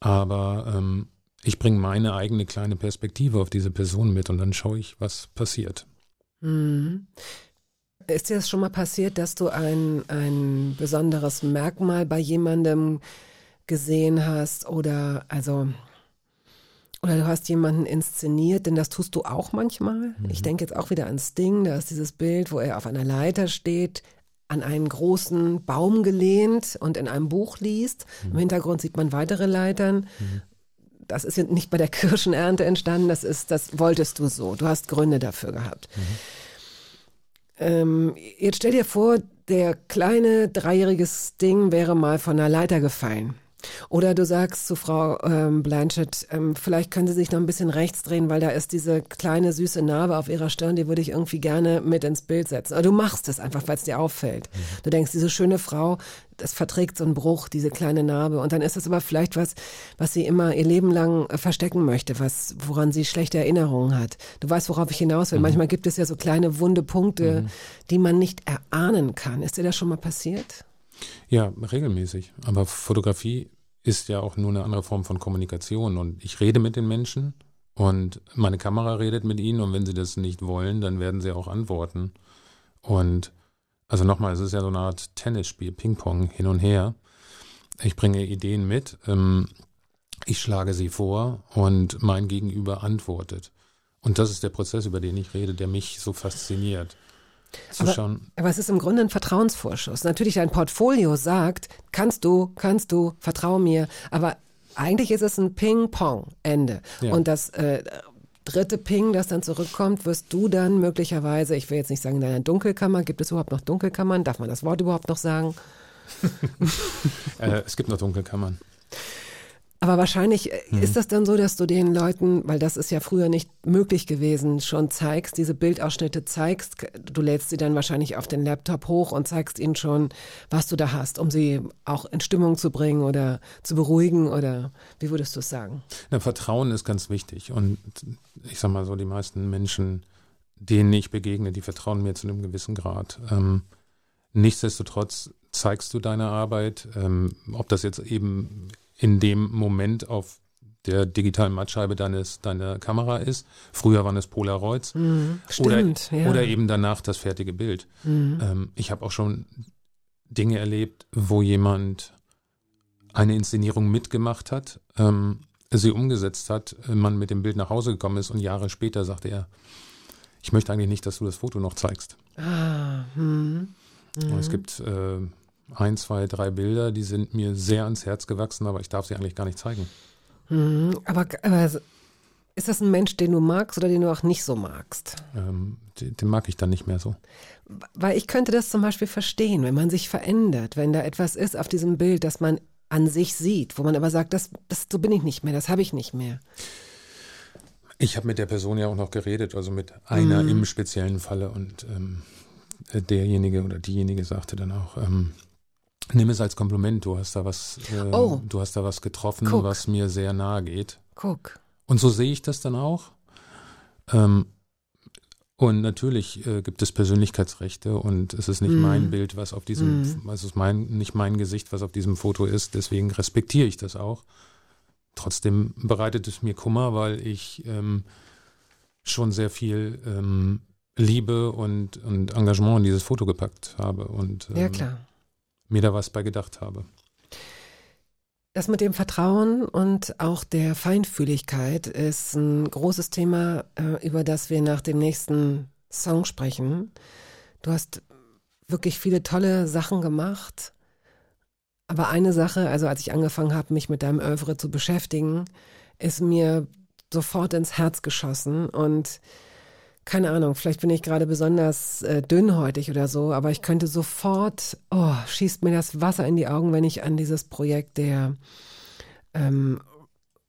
aber ähm, ich bringe meine eigene kleine Perspektive auf diese Person mit und dann schaue ich, was passiert. Mhm. Ist dir das schon mal passiert, dass du ein, ein besonderes Merkmal bei jemandem gesehen hast oder also oder du hast jemanden inszeniert, denn das tust du auch manchmal. Ich denke jetzt auch wieder an Sting, da ist dieses Bild, wo er auf einer Leiter steht, an einen großen Baum gelehnt und in einem Buch liest. Im Hintergrund sieht man weitere Leitern. Das ist nicht bei der (laughs) Kirschenernte entstanden, das ist, das wolltest du so. Du hast Gründe dafür gehabt. Ähm, jetzt stell dir vor, der kleine dreijährige Sting wäre mal von einer Leiter gefallen. Oder du sagst zu Frau ähm, Blanchett, ähm, vielleicht können Sie sich noch ein bisschen rechts drehen, weil da ist diese kleine süße Narbe auf Ihrer Stirn, die würde ich irgendwie gerne mit ins Bild setzen. Aber du machst es einfach, weil es dir auffällt. Du denkst, diese schöne Frau, das verträgt so einen Bruch, diese kleine Narbe. Und dann ist es aber vielleicht was, was sie immer ihr Leben lang äh, verstecken möchte, was, woran sie schlechte Erinnerungen hat. Du weißt, worauf ich hinaus will. Manchmal gibt es ja so kleine wunde Punkte, die man nicht erahnen kann. Ist dir das schon mal passiert? Ja, regelmäßig. Aber Fotografie ist ja auch nur eine andere Form von Kommunikation. Und ich rede mit den Menschen und meine Kamera redet mit ihnen. Und wenn sie das nicht wollen, dann werden sie auch antworten. Und also nochmal, es ist ja so eine Art Tennisspiel, Ping-Pong hin und her. Ich bringe Ideen mit, ähm, ich schlage sie vor und mein Gegenüber antwortet. Und das ist der Prozess, über den ich rede, der mich so fasziniert. Zu Aber-. Aber es ist im Grunde ein Vertrauensvorschuss. Natürlich, dein Portfolio sagt, kannst du, kannst du, vertrau mir. Aber eigentlich ist es ein Ping-Pong, Ende. Ja. Und das äh, dritte Ping, das dann zurückkommt, wirst du dann möglicherweise, ich will jetzt nicht sagen in deiner Dunkelkammer, gibt es überhaupt noch Dunkelkammern? Darf man das Wort überhaupt noch sagen? (laughs) Äh, es gibt noch Dunkelkammern. Aber wahrscheinlich äh, Mhm. ist das dann so, dass du den Leuten, weil das ist ja früher nicht möglich gewesen, schon zeigst, diese Bildausschnitte zeigst. Du lädst sie dann wahrscheinlich auf den Laptop hoch und zeigst ihnen schon, was du da hast, um sie auch in Stimmung zu bringen oder zu beruhigen oder wie würdest du es sagen? Na, Vertrauen ist ganz wichtig. Und ich sag mal so, die meisten Menschen, denen ich begegne, die vertrauen mir zu einem gewissen Grad. Ähm, nichtsdestotrotz zeigst du deine Arbeit, ähm, ob das jetzt eben in dem Moment auf der digitalen Mattscheibe deines, deiner Kamera ist. Früher waren es Polaroids. oder, Mhm. Stimmt, ja. Mhm. oder eben danach das fertige Bild. Ähm, ich habe auch schon Dinge erlebt, wo jemand eine Inszenierung mitgemacht hat, ähm, sie umgesetzt hat, äh, man mit dem Bild nach Hause gekommen ist und Jahre später sagte er, ich möchte eigentlich nicht, dass du das Foto noch zeigst. Ah, hm. Und es gibt äh, ein, zwei, drei Bilder, die sind mir sehr ans Herz gewachsen, aber ich darf sie eigentlich gar nicht zeigen. Mhm. Aber, aber ist das ein Mensch, den du magst oder den du auch nicht so magst? Ähm, den, den mag ich dann nicht mehr so. Weil ich könnte das zum Beispiel verstehen, wenn man sich verändert, wenn da etwas ist auf diesem Bild, das man an sich sieht, wo man aber sagt, das, das so bin ich nicht mehr, das habe ich nicht mehr. Ich habe mit der Person ja auch noch geredet, also mit einer Mhm. im speziellen Falle und ähm, derjenige oder diejenige sagte dann auch, ähm, nimm es als Kompliment, du hast da was, äh, Oh. du hast da was getroffen, Guck. was mir sehr nahe geht. Guck. Und so sehe ich das dann auch. Ähm, und natürlich äh, gibt es Persönlichkeitsrechte und es ist nicht Mhm. mein Bild, was auf diesem, also es ist mein, nicht mein Gesicht, was auf diesem Foto ist. Deswegen respektiere ich das auch. Trotzdem bereitet es mir Kummer, weil ich ähm, schon sehr viel ähm, Liebe und, und Engagement in dieses Foto gepackt habe und ähm, Ja, klar. Mir da was bei gedacht habe. Das mit dem Vertrauen und auch der Feinfühligkeit ist ein großes Thema, äh, über das wir nach dem nächsten Song sprechen. Du hast wirklich viele tolle Sachen gemacht. Aber eine Sache, also als ich angefangen habe, mich mit deinem Oeuvre zu beschäftigen, ist mir sofort ins Herz geschossen und keine Ahnung, vielleicht bin ich gerade besonders äh, dünnhäutig oder so, aber ich könnte sofort, oh, schießt mir das Wasser in die Augen, wenn ich an dieses Projekt der ähm,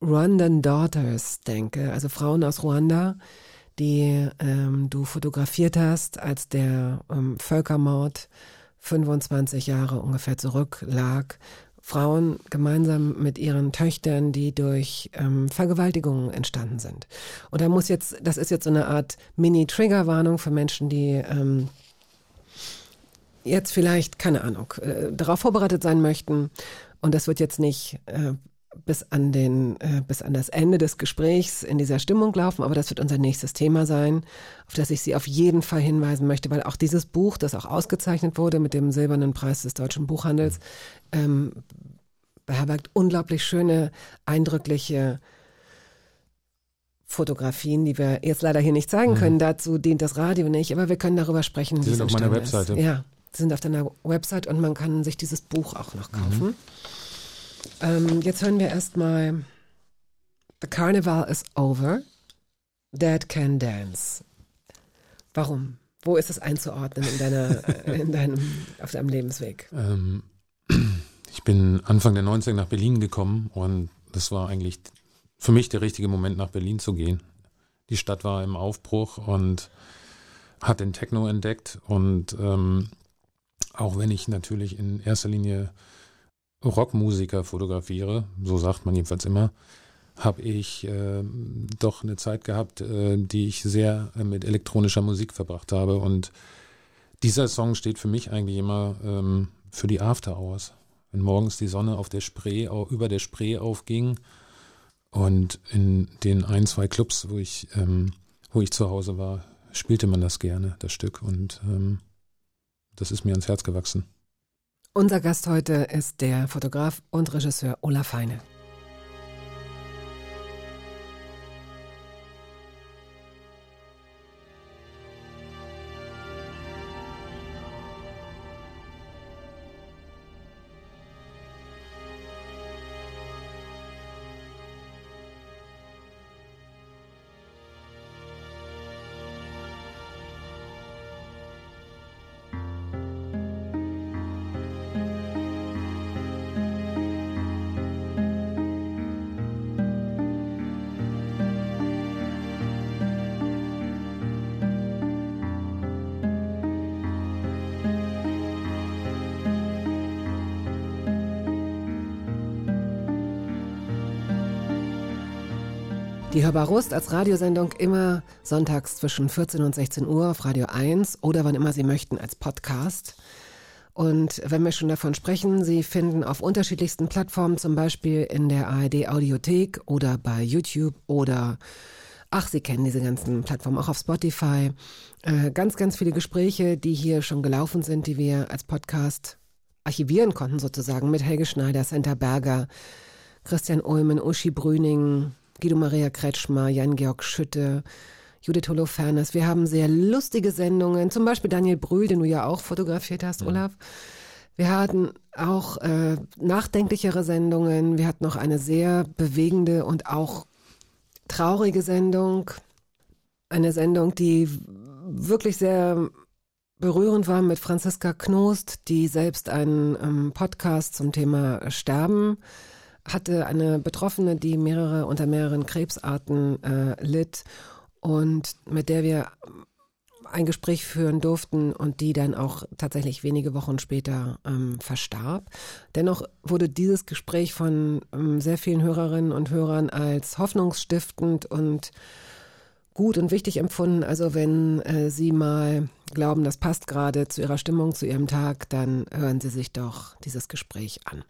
Rwandan Daughters denke, also Frauen aus Ruanda, die ähm, du fotografiert hast, als der ähm, Völkermord 25 Jahre ungefähr zurücklag. Frauen gemeinsam mit ihren Töchtern, die durch ähm, Vergewaltigungen entstanden sind. Und da muss jetzt, das ist jetzt so eine Art Mini-Triggerwarnung für Menschen, die ähm, jetzt vielleicht, keine Ahnung, äh, darauf vorbereitet sein möchten. Und das wird jetzt nicht äh, bis an den, äh, bis an das Ende des Gesprächs in dieser Stimmung laufen, aber das wird unser nächstes Thema sein, auf das ich Sie auf jeden Fall hinweisen möchte, weil auch dieses Buch, das auch ausgezeichnet wurde mit dem Silbernen Preis des deutschen Buchhandels, ähm, beherbergt unglaublich schöne, eindrückliche Fotografien, die wir jetzt leider hier nicht zeigen können. Dazu dient das Radio nicht, aber wir können darüber sprechen. Die es sind auf meiner entstanden ist. Webseite. Ja, die sind auf deiner Website und man kann sich dieses Buch auch noch kaufen. Ähm, jetzt hören wir erstmal The Carnival is over. Dad can dance. Warum? Wo ist es einzuordnen in deiner, (laughs) in deinem, auf deinem Lebensweg? Ähm, ich bin Anfang der 90er nach Berlin gekommen und das war eigentlich für mich der richtige Moment, nach Berlin zu gehen. Die Stadt war im Aufbruch und hat den Techno entdeckt und ähm, auch wenn ich natürlich in erster Linie Rockmusiker fotografiere, so sagt man jedenfalls immer, habe ich äh, doch eine Zeit gehabt, äh, die ich sehr äh, mit elektronischer Musik verbracht habe und dieser Song steht für mich eigentlich immer ähm, für die After Hours. Wenn morgens die Sonne auf der Spree, über der Spree aufging und in den ein, zwei Clubs, wo ich, ähm, wo ich zu Hause war, spielte man das gerne, das Stück. Und ähm, das ist mir ans Herz gewachsen. Unser Gast heute ist der Fotograf und Regisseur Olaf Heine. Hörbar Rust als Radiosendung immer sonntags zwischen 14 und 16 Uhr auf Radio 1 oder wann immer Sie möchten als Podcast. Und wenn wir schon davon sprechen, Sie finden auf unterschiedlichsten Plattformen, zum Beispiel in der ARD Audiothek oder bei YouTube oder Ach, Sie kennen diese ganzen Plattformen auch auf Spotify. Äh, ganz, ganz viele Gespräche, die hier schon gelaufen sind, die wir als Podcast archivieren konnten sozusagen mit Helge Schneider, Senta Berger, Christian Ulmen, Uschi Brüning, Guido Maria Kretschmer, Jan-Georg Schütte, Judith Holofernes. Wir haben sehr lustige Sendungen, zum Beispiel Daniel Brühl, den du ja auch fotografiert hast, Olaf. Wir hatten auch äh, nachdenklichere Sendungen. Wir hatten noch eine sehr bewegende und auch traurige Sendung. Eine Sendung, die wirklich sehr berührend war mit Franziska Knost, die selbst einen ähm, Podcast zum Thema Sterben hatte, eine Betroffene, die mehrere unter mehreren Krebsarten äh, litt und mit der wir ein Gespräch führen durften und die dann auch tatsächlich wenige Wochen später ähm, verstarb. Dennoch wurde dieses Gespräch von ähm, sehr vielen Hörerinnen und Hörern als hoffnungsstiftend und gut und wichtig empfunden. Also wenn äh, Sie mal glauben, das passt gerade zu Ihrer Stimmung, zu Ihrem Tag, dann hören Sie sich doch dieses Gespräch an.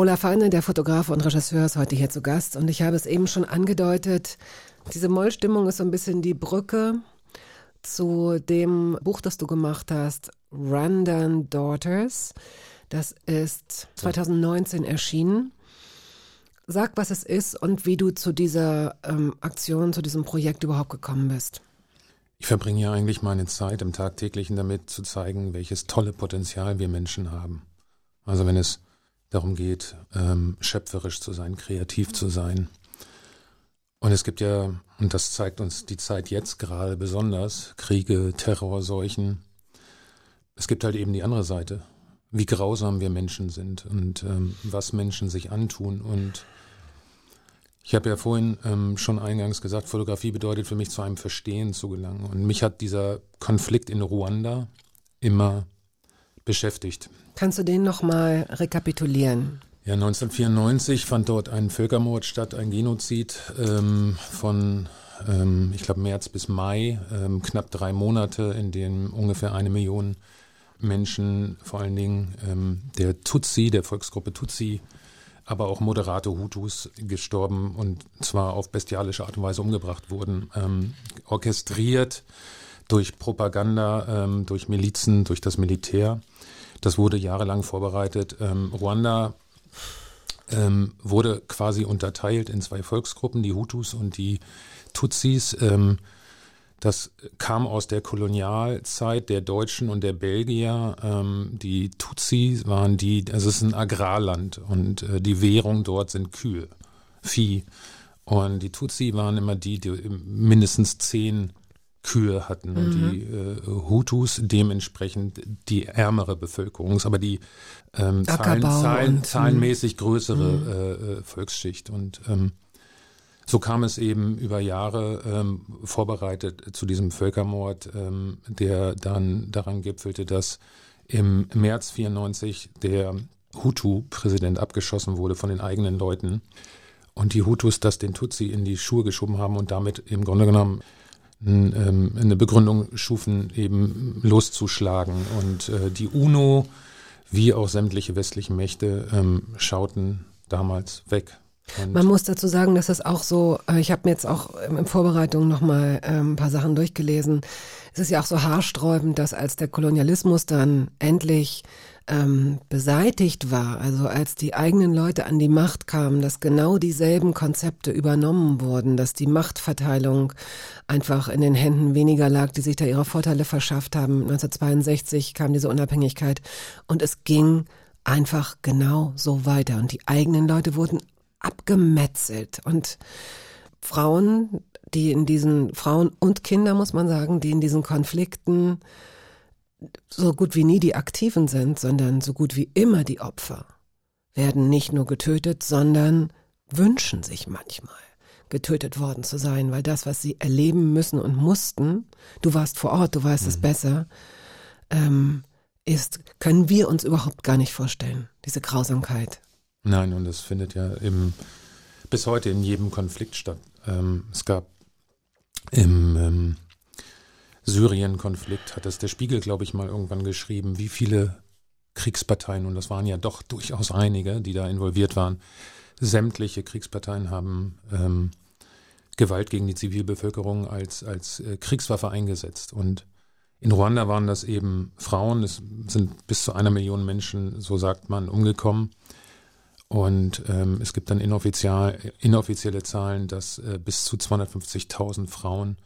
Olaf Heine, der Fotograf und Regisseur, ist heute hier zu Gast und ich habe es eben schon angedeutet. Diese Mollstimmung ist so ein bisschen die Brücke zu dem Buch, das du gemacht hast, Random Daughters. Das ist 2019 erschienen. Sag, was es ist und wie du zu dieser ähm, Aktion, zu diesem Projekt überhaupt gekommen bist. Ich verbringe ja eigentlich meine Zeit im Tagtäglichen damit zu zeigen, welches tolle Potenzial wir Menschen haben. Also wenn es darum geht, ähm, schöpferisch zu sein, kreativ zu sein. Und es gibt ja, und das zeigt uns die Zeit jetzt gerade besonders, Kriege, Terror, Seuchen. Es gibt halt eben die andere Seite, wie grausam wir Menschen sind und ähm, was Menschen sich antun. Und ich habe ja vorhin ähm, schon eingangs gesagt, Fotografie bedeutet für mich zu einem Verstehen zu gelangen. Und mich hat dieser Konflikt in Ruanda immer beschäftigt. Kannst du den nochmal rekapitulieren? Ja, 1994 fand dort ein Völkermord statt, ein Genozid ähm, von, ähm, ich glaube, März bis Mai, ähm, knapp drei Monate, in denen ungefähr eine Million Menschen, vor allen Dingen ähm, der Tutsi, der Volksgruppe Tutsi, aber auch moderate Hutus gestorben und zwar auf bestialische Art und Weise umgebracht wurden, ähm, orchestriert durch Propaganda, ähm, durch Milizen, durch das Militär. Das wurde jahrelang vorbereitet. Ähm, Ruanda ähm, wurde quasi unterteilt in zwei Volksgruppen, die Hutus und die Tutsis. Ähm, das kam aus der Kolonialzeit der Deutschen und der Belgier. Ähm, die Tutsi waren die, es ist ein Agrarland und äh, die Währung dort sind Kühe, Vieh. Und die Tutsi waren immer die, die mindestens zehn Kühe hatten und die äh, Hutus dementsprechend die ärmere Bevölkerung, aber die ähm, Zahlen, Zahlen, und, zahlenmäßig größere äh, äh, Volksschicht. Und ähm, so kam es eben über Jahre ähm, vorbereitet zu diesem Völkermord, ähm, der dann daran gipfelte, dass im März 94 der Hutu-Präsident abgeschossen wurde von den eigenen Leuten. Und die Hutus das den Tutsi in die Schuhe geschoben haben und damit im Grunde genommen eine Begründung schufen, eben loszuschlagen. Und äh, die UNO, wie auch sämtliche westlichen Mächte, ähm, schauten damals weg. Man muss dazu sagen, dass es auch so, äh, ich habe mir jetzt auch ähm, in Vorbereitung nochmal ähm, ein paar Sachen durchgelesen. Es ist ja auch so haarsträubend, dass als der Kolonialismus dann endlich ähm, beseitigt war, also als die eigenen Leute an die Macht kamen, dass genau dieselben Konzepte übernommen wurden, dass die Machtverteilung einfach in den Händen weniger lag, die sich da ihre Vorteile verschafft haben. 1962 kam diese Unabhängigkeit und es ging einfach genau so weiter und die eigenen Leute wurden abgemetzelt und Frauen, die in diesen Frauen und Kinder muss man sagen, die in diesen Konflikten so gut wie nie die Aktiven sind, sondern so gut wie immer die Opfer, werden nicht nur getötet, sondern wünschen sich manchmal getötet worden zu sein, weil das, was sie erleben müssen und mussten, du warst vor Ort, du weißt es besser, ähm, ist, können wir uns überhaupt gar nicht vorstellen, diese Grausamkeit. Nein, und das findet ja im bis heute in jedem Konflikt statt. Ähm, es gab im ähm, Syrien-Konflikt, hat es der Spiegel, glaube ich, mal irgendwann geschrieben, wie viele Kriegsparteien, und das waren ja doch durchaus einige, die da involviert waren, sämtliche Kriegsparteien haben ähm, Gewalt gegen die Zivilbevölkerung als, als äh, Kriegswaffe eingesetzt. Und in Ruanda waren das eben Frauen, es sind bis zu einer Million Menschen, so sagt man, umgekommen. Und ähm, es gibt dann inoffiziell, inoffizielle Zahlen, dass äh, bis zu 250.000 Frauen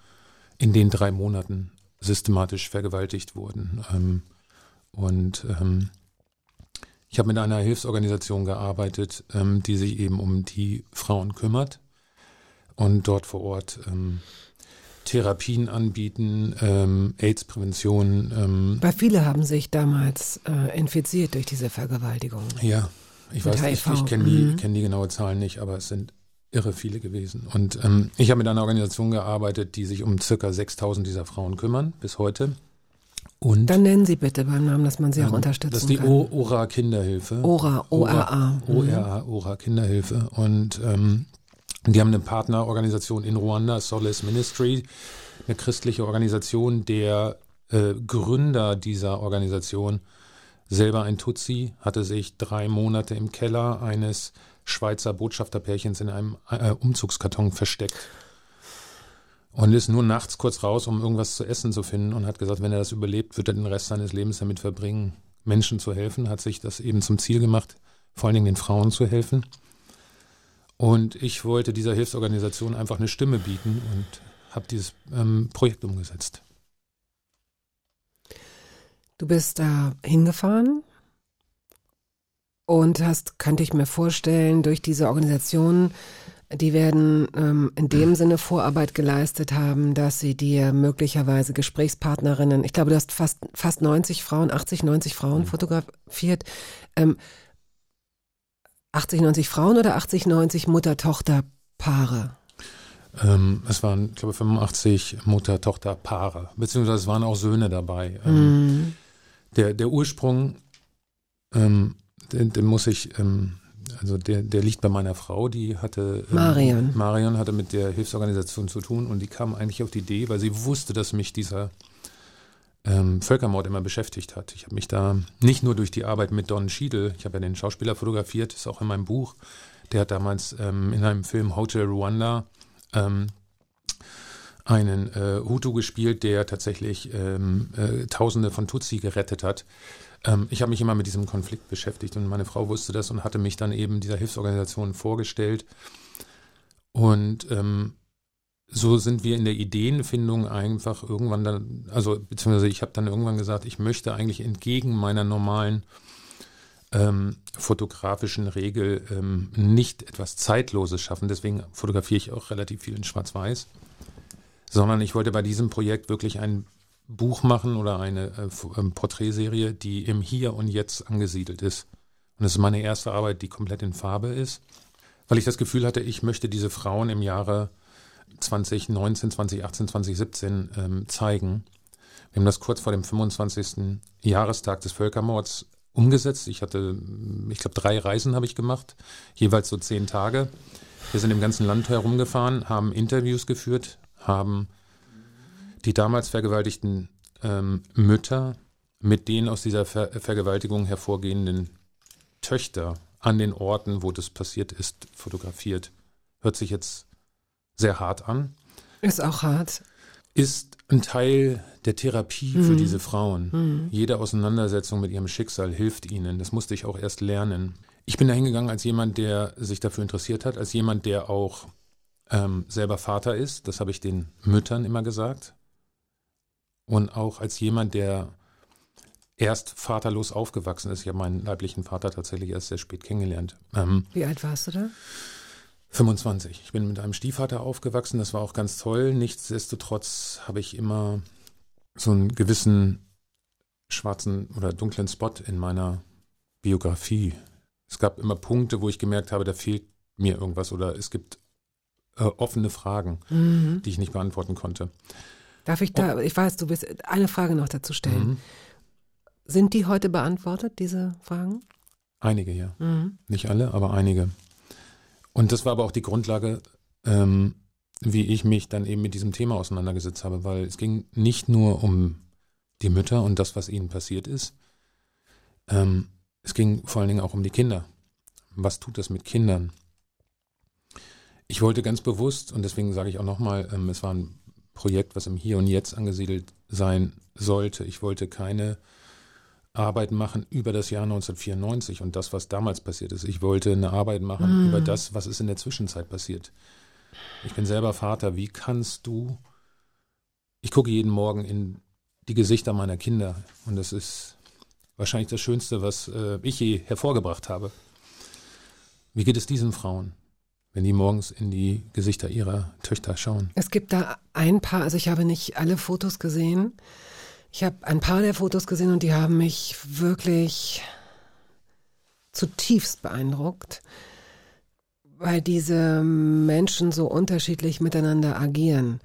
in den drei Monaten systematisch vergewaltigt wurden. Ähm, und ähm, ich habe mit einer Hilfsorganisation gearbeitet, ähm, die sich eben um die Frauen kümmert und dort vor Ort ähm, Therapien anbieten, ähm, AIDS-Prävention. Ähm, Weil viele haben sich damals äh, infiziert durch diese Vergewaltigung. ja, ich weiß nicht, ich kenne die, mhm. kenn die genaue Zahl nicht, aber es sind irre viele gewesen. Und ähm, ich habe mit einer Organisation gearbeitet, die sich um circa 6000 dieser Frauen kümmern, bis heute. Und Dann nennen Sie bitte beim Namen, dass man Sie auch Ähm, unterstützen Das ist die kann. O- ORA Kinderhilfe. ORA, O-R-A. ORA, ORA Kinderhilfe. Und ähm, die haben eine Partnerorganisation in Ruanda, Solace Ministry, eine christliche Organisation. Der äh, Gründer dieser Organisation, selber ein Tutsi, hatte sich drei Monate im Keller eines Schweizer Botschafterpärchens in einem äh, Umzugskarton versteckt. Und ist nur nachts kurz raus, um irgendwas zu essen zu finden und hat gesagt, wenn er das überlebt, wird er den Rest seines Lebens damit verbringen, Menschen zu helfen. Hat sich das eben zum Ziel gemacht, vor allen Dingen den Frauen zu helfen. Und ich wollte dieser Hilfsorganisation einfach eine Stimme bieten und habe dieses ähm, Projekt umgesetzt. Du bist da hingefahren und hast, könnte ich mir vorstellen, durch diese Organisation, die werden ähm, in dem Sinne Vorarbeit geleistet haben, dass sie dir möglicherweise Gesprächspartnerinnen, ich glaube, du hast fast, fast 90 Frauen, 80, 90 Frauen fotografiert. Ähm, 80, 90 Frauen oder 80, 90 Mutter-Tochter-Paare? Ähm, es waren, ich glaube, 85 Mutter-Tochter-Paare, beziehungsweise es waren auch Söhne dabei. Ähm, Mhm. Der, der Ursprung, ähm, den, den muss ich, ähm, also der, der liegt bei meiner Frau, die hatte. Ähm, Marion. Marion hatte mit der Hilfsorganisation zu tun und die kam eigentlich auf die Idee, weil sie wusste, dass mich dieser ähm, Völkermord immer beschäftigt hat. Ich habe mich da nicht nur durch die Arbeit mit Don Schiedel, ich habe ja den Schauspieler fotografiert, ist auch in meinem Buch, der hat damals ähm, in einem Film Hotel Rwanda ähm, einen äh, Hutu gespielt, der tatsächlich ähm, äh, Tausende von Tutsi gerettet hat. Ähm, ich habe mich immer mit diesem Konflikt beschäftigt und meine Frau wusste das und hatte mich dann eben dieser Hilfsorganisation vorgestellt. Und ähm, so sind wir in der Ideenfindung einfach irgendwann dann, also beziehungsweise ich habe dann irgendwann gesagt, ich möchte eigentlich entgegen meiner normalen ähm, fotografischen Regel ähm, nicht etwas Zeitloses schaffen. Deswegen fotografiere ich auch relativ viel in Schwarz-Weiß sondern ich wollte bei diesem Projekt wirklich ein Buch machen oder eine äh, ähm, Porträtserie, die im Hier und Jetzt angesiedelt ist. Und das ist meine erste Arbeit, die komplett in Farbe ist, weil ich das Gefühl hatte, ich möchte diese Frauen im Jahre 2019, 2018, 2017 ähm, zeigen. Wir haben das kurz vor dem 25. Jahrestag des Völkermords umgesetzt. Ich hatte, ich glaube, drei Reisen habe ich gemacht, jeweils so zehn Tage. Wir sind im ganzen Land herumgefahren, haben Interviews geführt, haben die damals vergewaltigten ähm, Mütter mit den aus dieser Ver Vergewaltigung hervorgehenden Töchter an den Orten, wo das passiert ist, fotografiert. Hört sich jetzt sehr hart an. Ist auch hart. Ist ein Teil der Therapie für diese Frauen. Jede Auseinandersetzung mit ihrem Schicksal hilft ihnen. Das musste ich auch erst lernen. Ich bin da hingegangen als jemand, der sich dafür interessiert hat, als jemand, der auch ähm, selber Vater ist. Das habe ich den Müttern immer gesagt. Und auch als jemand, der erst vaterlos aufgewachsen ist. Ich habe meinen leiblichen Vater tatsächlich erst sehr spät kennengelernt. Ähm, Wie alt warst du da? 25. Ich bin mit einem Stiefvater aufgewachsen, das war auch ganz toll. Nichtsdestotrotz habe ich immer so einen gewissen schwarzen oder dunklen Spot in meiner Biografie. Es gab immer Punkte, wo ich gemerkt habe, da fehlt mir irgendwas oder es gibt äh, offene Fragen, Mhm. die ich nicht beantworten konnte. Darf ich da, ich weiß, du bist, eine Frage noch dazu stellen. Mhm. Sind die heute beantwortet, diese Fragen? Einige, ja. Mhm. Nicht alle, aber einige. Und das war aber auch die Grundlage, ähm, wie ich mich dann eben mit diesem Thema auseinandergesetzt habe, weil es ging nicht nur um die Mütter und das, was ihnen passiert ist. Ähm, es ging vor allen Dingen auch um die Kinder. Was tut das mit Kindern? Ich wollte ganz bewusst, und deswegen sage ich auch nochmal, ähm, es war ein Projekt, was im Hier und Jetzt angesiedelt sein sollte. Ich wollte keine Arbeit machen über das Jahr 1994 und das, was damals passiert ist. Ich wollte eine Arbeit machen über das, was ist in der Zwischenzeit passiert. Ich bin selber Vater. Wie kannst du? Ich gucke jeden Morgen in die Gesichter meiner Kinder und das ist wahrscheinlich das Schönste, was äh, ich je hervorgebracht habe. Wie geht es diesen Frauen, wenn die morgens in die Gesichter ihrer Töchter schauen? Es gibt da ein paar, also ich habe nicht alle Fotos gesehen. Ich habe ein paar der Fotos gesehen und die haben mich wirklich zutiefst beeindruckt, weil diese Menschen so unterschiedlich miteinander agieren.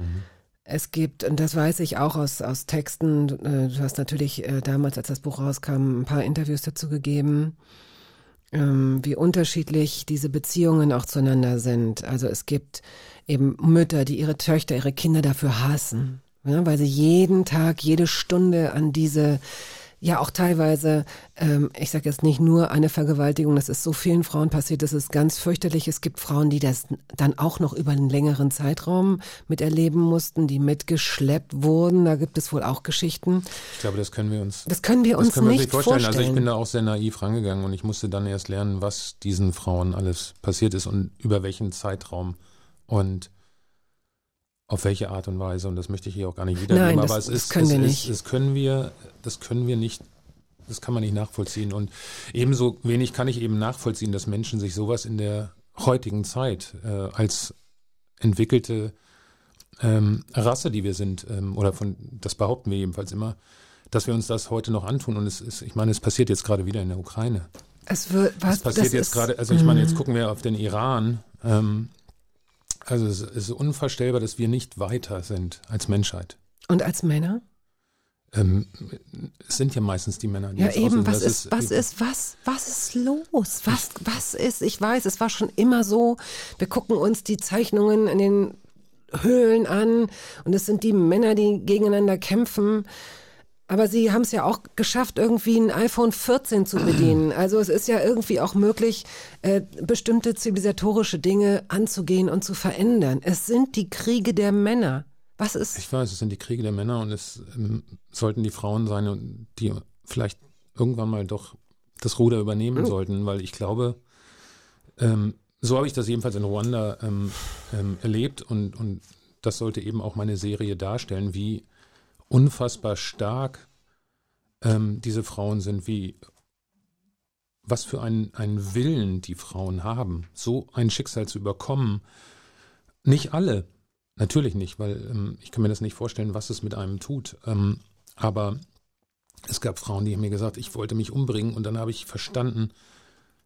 Es gibt, und das weiß ich auch aus, aus Texten, äh, du hast natürlich äh, damals, als das Buch rauskam, ein paar Interviews dazu gegeben, ähm, wie unterschiedlich diese Beziehungen auch zueinander sind. Also es gibt eben Mütter, die ihre Töchter, ihre Kinder dafür hassen, ja, weil sie jeden Tag, jede Stunde an diese, ja auch teilweise, ähm, ich sage jetzt nicht nur eine Vergewaltigung, das ist so vielen Frauen passiert, das ist ganz fürchterlich. Es gibt Frauen, die das dann auch noch über einen längeren Zeitraum miterleben mussten, die mitgeschleppt wurden. Da gibt es wohl auch Geschichten. Ich glaube, das können wir uns Das können wir uns das können wir uns nicht vorstellen. vorstellen. Also ich bin da auch sehr naiv rangegangen und ich musste dann erst lernen, was diesen Frauen alles passiert ist und über welchen Zeitraum und auf welche Art und Weise. Und das möchte ich hier auch gar nicht wiedergeben. Nein, aber das- es das ist, können es wir ist, nicht. Das können wir, das können wir nicht, das kann man nicht nachvollziehen. Und ebenso wenig kann ich eben nachvollziehen, dass Menschen sich sowas in der heutigen Zeit äh, als entwickelte ähm, Rasse, die wir sind, ähm, oder von, das behaupten wir jedenfalls immer, dass wir uns das heute noch antun. Und es ist, ich meine, es passiert jetzt gerade wieder in der Ukraine. Es wird, was, Es passiert jetzt gerade, also ich meine, Mhm. jetzt gucken wir auf den Iran. Ähm, also es ist unvorstellbar, dass wir nicht weiter sind als Menschheit. Und als Männer? Ähm, es sind ja meistens die Männer, die Ja, eben, was ist, was ist, was, was ist los? Was, was ist, ich weiß, es war schon immer so, wir gucken uns die Zeichnungen in den Höhlen an und es sind die Männer, die gegeneinander kämpfen. Aber sie haben es ja auch geschafft, irgendwie ein iPhone 14 zu bedienen. Also es ist ja irgendwie auch möglich, äh, bestimmte zivilisatorische Dinge anzugehen und zu verändern. Es sind die Kriege der Männer. Was ist, Ich weiß, es sind die Kriege der Männer und es ähm, sollten die Frauen sein, und die vielleicht irgendwann mal doch das Ruder übernehmen sollten, weil ich glaube, ähm, so habe ich das jedenfalls in Ruanda ähm, ähm, erlebt und, und das sollte eben auch meine Serie darstellen, wie unfassbar stark ähm, diese Frauen sind, wie was für einen, einen Willen die Frauen haben, so ein Schicksal zu überkommen. Nicht alle, Natürlich nicht, weil ähm, ich kann mir das nicht vorstellen, was es mit einem tut. Ähm, aber es gab Frauen, die haben mir gesagt, ich wollte mich umbringen und dann habe ich verstanden,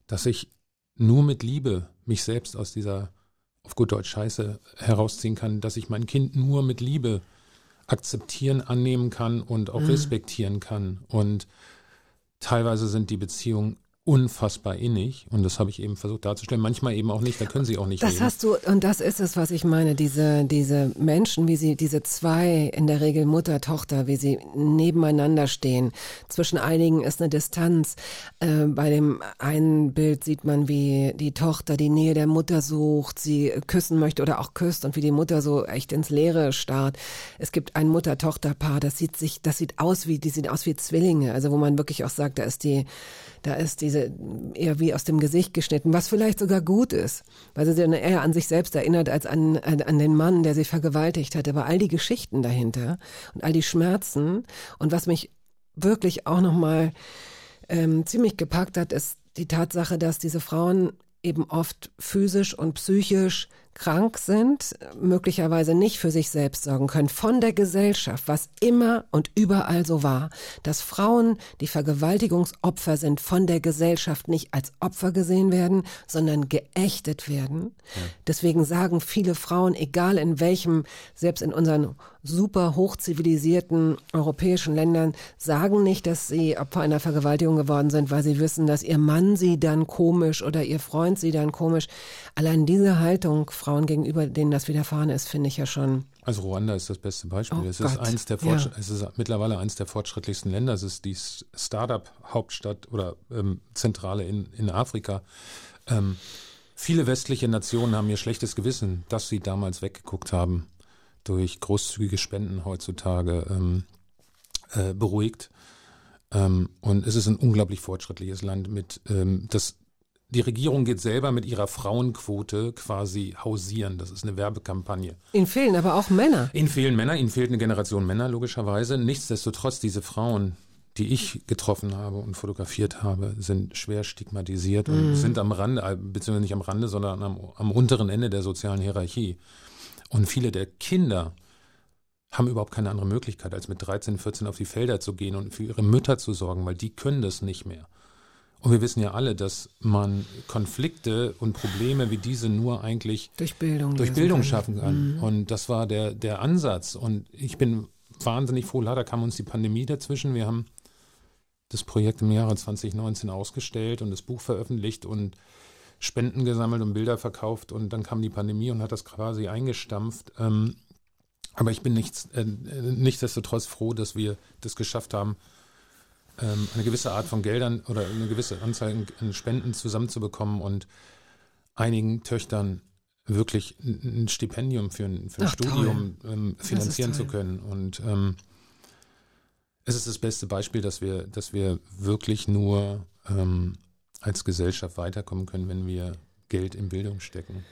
dass ich nur mit Liebe mich selbst aus dieser, auf gut Deutsch Scheiße, herausziehen kann, dass ich mein Kind nur mit Liebe akzeptieren, annehmen kann und auch respektieren kann. Und teilweise sind die Beziehungen unfassbar innig und das habe ich eben versucht darzustellen. Manchmal eben auch nicht, da können sie auch nicht Das reden. hast du, und das ist es, was ich meine, diese, diese Menschen, wie sie, diese zwei, in der Regel Mutter, Tochter, wie sie nebeneinander stehen. Zwischen einigen ist eine Distanz. Äh, bei dem einen Bild sieht man, wie die Tochter die Nähe der Mutter sucht, sie küssen möchte oder auch küsst und wie die Mutter so echt ins Leere starrt. Es gibt ein Mutter-Tochter-Paar, das sieht sich, das sieht aus wie, die sehen aus wie Zwillinge, also wo man wirklich auch sagt, da ist die, da ist diese eher wie aus dem Gesicht geschnitten, was vielleicht sogar gut ist, weil sie dann eher an sich selbst erinnert als an, an, an den Mann, der sie vergewaltigt hat. Aber all die Geschichten dahinter und all die Schmerzen und was mich wirklich auch nochmal ähm, ziemlich gepackt hat, ist die Tatsache, dass diese Frauen eben oft physisch und psychisch krank sind, möglicherweise nicht für sich selbst sorgen können, von der Gesellschaft, was immer und überall so war, dass Frauen, die Vergewaltigungsopfer sind, von der Gesellschaft nicht als Opfer gesehen werden, sondern geächtet werden. Deswegen sagen viele Frauen, egal in welchem, selbst in unseren super hochzivilisierten europäischen Ländern, sagen nicht, dass sie Opfer einer Vergewaltigung geworden sind, weil sie wissen, dass ihr Mann sie dann komisch oder ihr Freund sie dann komisch. Allein diese Haltung Frauen gegenüber, denen das widerfahren ist, finde ich ja schon. Also Ruanda ist das beste Beispiel. Oh es ist Gott, eins der ja. Fortsch- es ist mittlerweile eins der fortschrittlichsten Länder. Es ist die Startup-Hauptstadt oder ähm, Zentrale in, in Afrika. Ähm, viele westliche Nationen haben ihr schlechtes Gewissen, dass sie damals weggeguckt haben, durch großzügige Spenden heutzutage ähm, äh, beruhigt. Ähm, und es ist ein unglaublich fortschrittliches Land mit ähm, das die Regierung geht selber mit ihrer Frauenquote quasi hausieren. Das ist eine Werbekampagne. Ihnen fehlen aber auch Männer. Ihnen fehlen Männer, ihnen fehlt eine Generation Männer, logischerweise. Nichtsdestotrotz, diese Frauen, die ich getroffen habe und fotografiert habe, sind schwer stigmatisiert und sind am Rande, äh, beziehungsweise nicht am Rande, sondern am, am unteren Ende der sozialen Hierarchie. Und viele der Kinder haben überhaupt keine andere Möglichkeit, als mit 13, 14 auf die Felder zu gehen und für ihre Mütter zu sorgen, weil die können das nicht mehr. Und wir wissen ja alle, dass man Konflikte und Probleme wie diese nur eigentlich Durch Bildung. durch Bildung können. schaffen kann. Und das war der, der Ansatz. Und ich bin wahnsinnig froh. Leider kam uns die Pandemie dazwischen. Wir haben das Projekt im Jahre 2019 ausgestellt und das Buch veröffentlicht und Spenden gesammelt und Bilder verkauft. Und dann kam die Pandemie und hat das quasi eingestampft. Ähm, aber ich bin nichts, äh, nichtsdestotrotz froh, dass wir das geschafft haben, ähm, eine gewisse Art von Geldern oder eine gewisse Anzahl an Spenden zusammenzubekommen und einigen Töchtern wirklich ein Stipendium für ein, für ein Ach. Studium ähm, finanzieren zu können. Und ähm, es ist das beste Beispiel, dass wir, dass wir wirklich nur ähm, als Gesellschaft weiterkommen können, wenn wir Geld in Bildung stecken.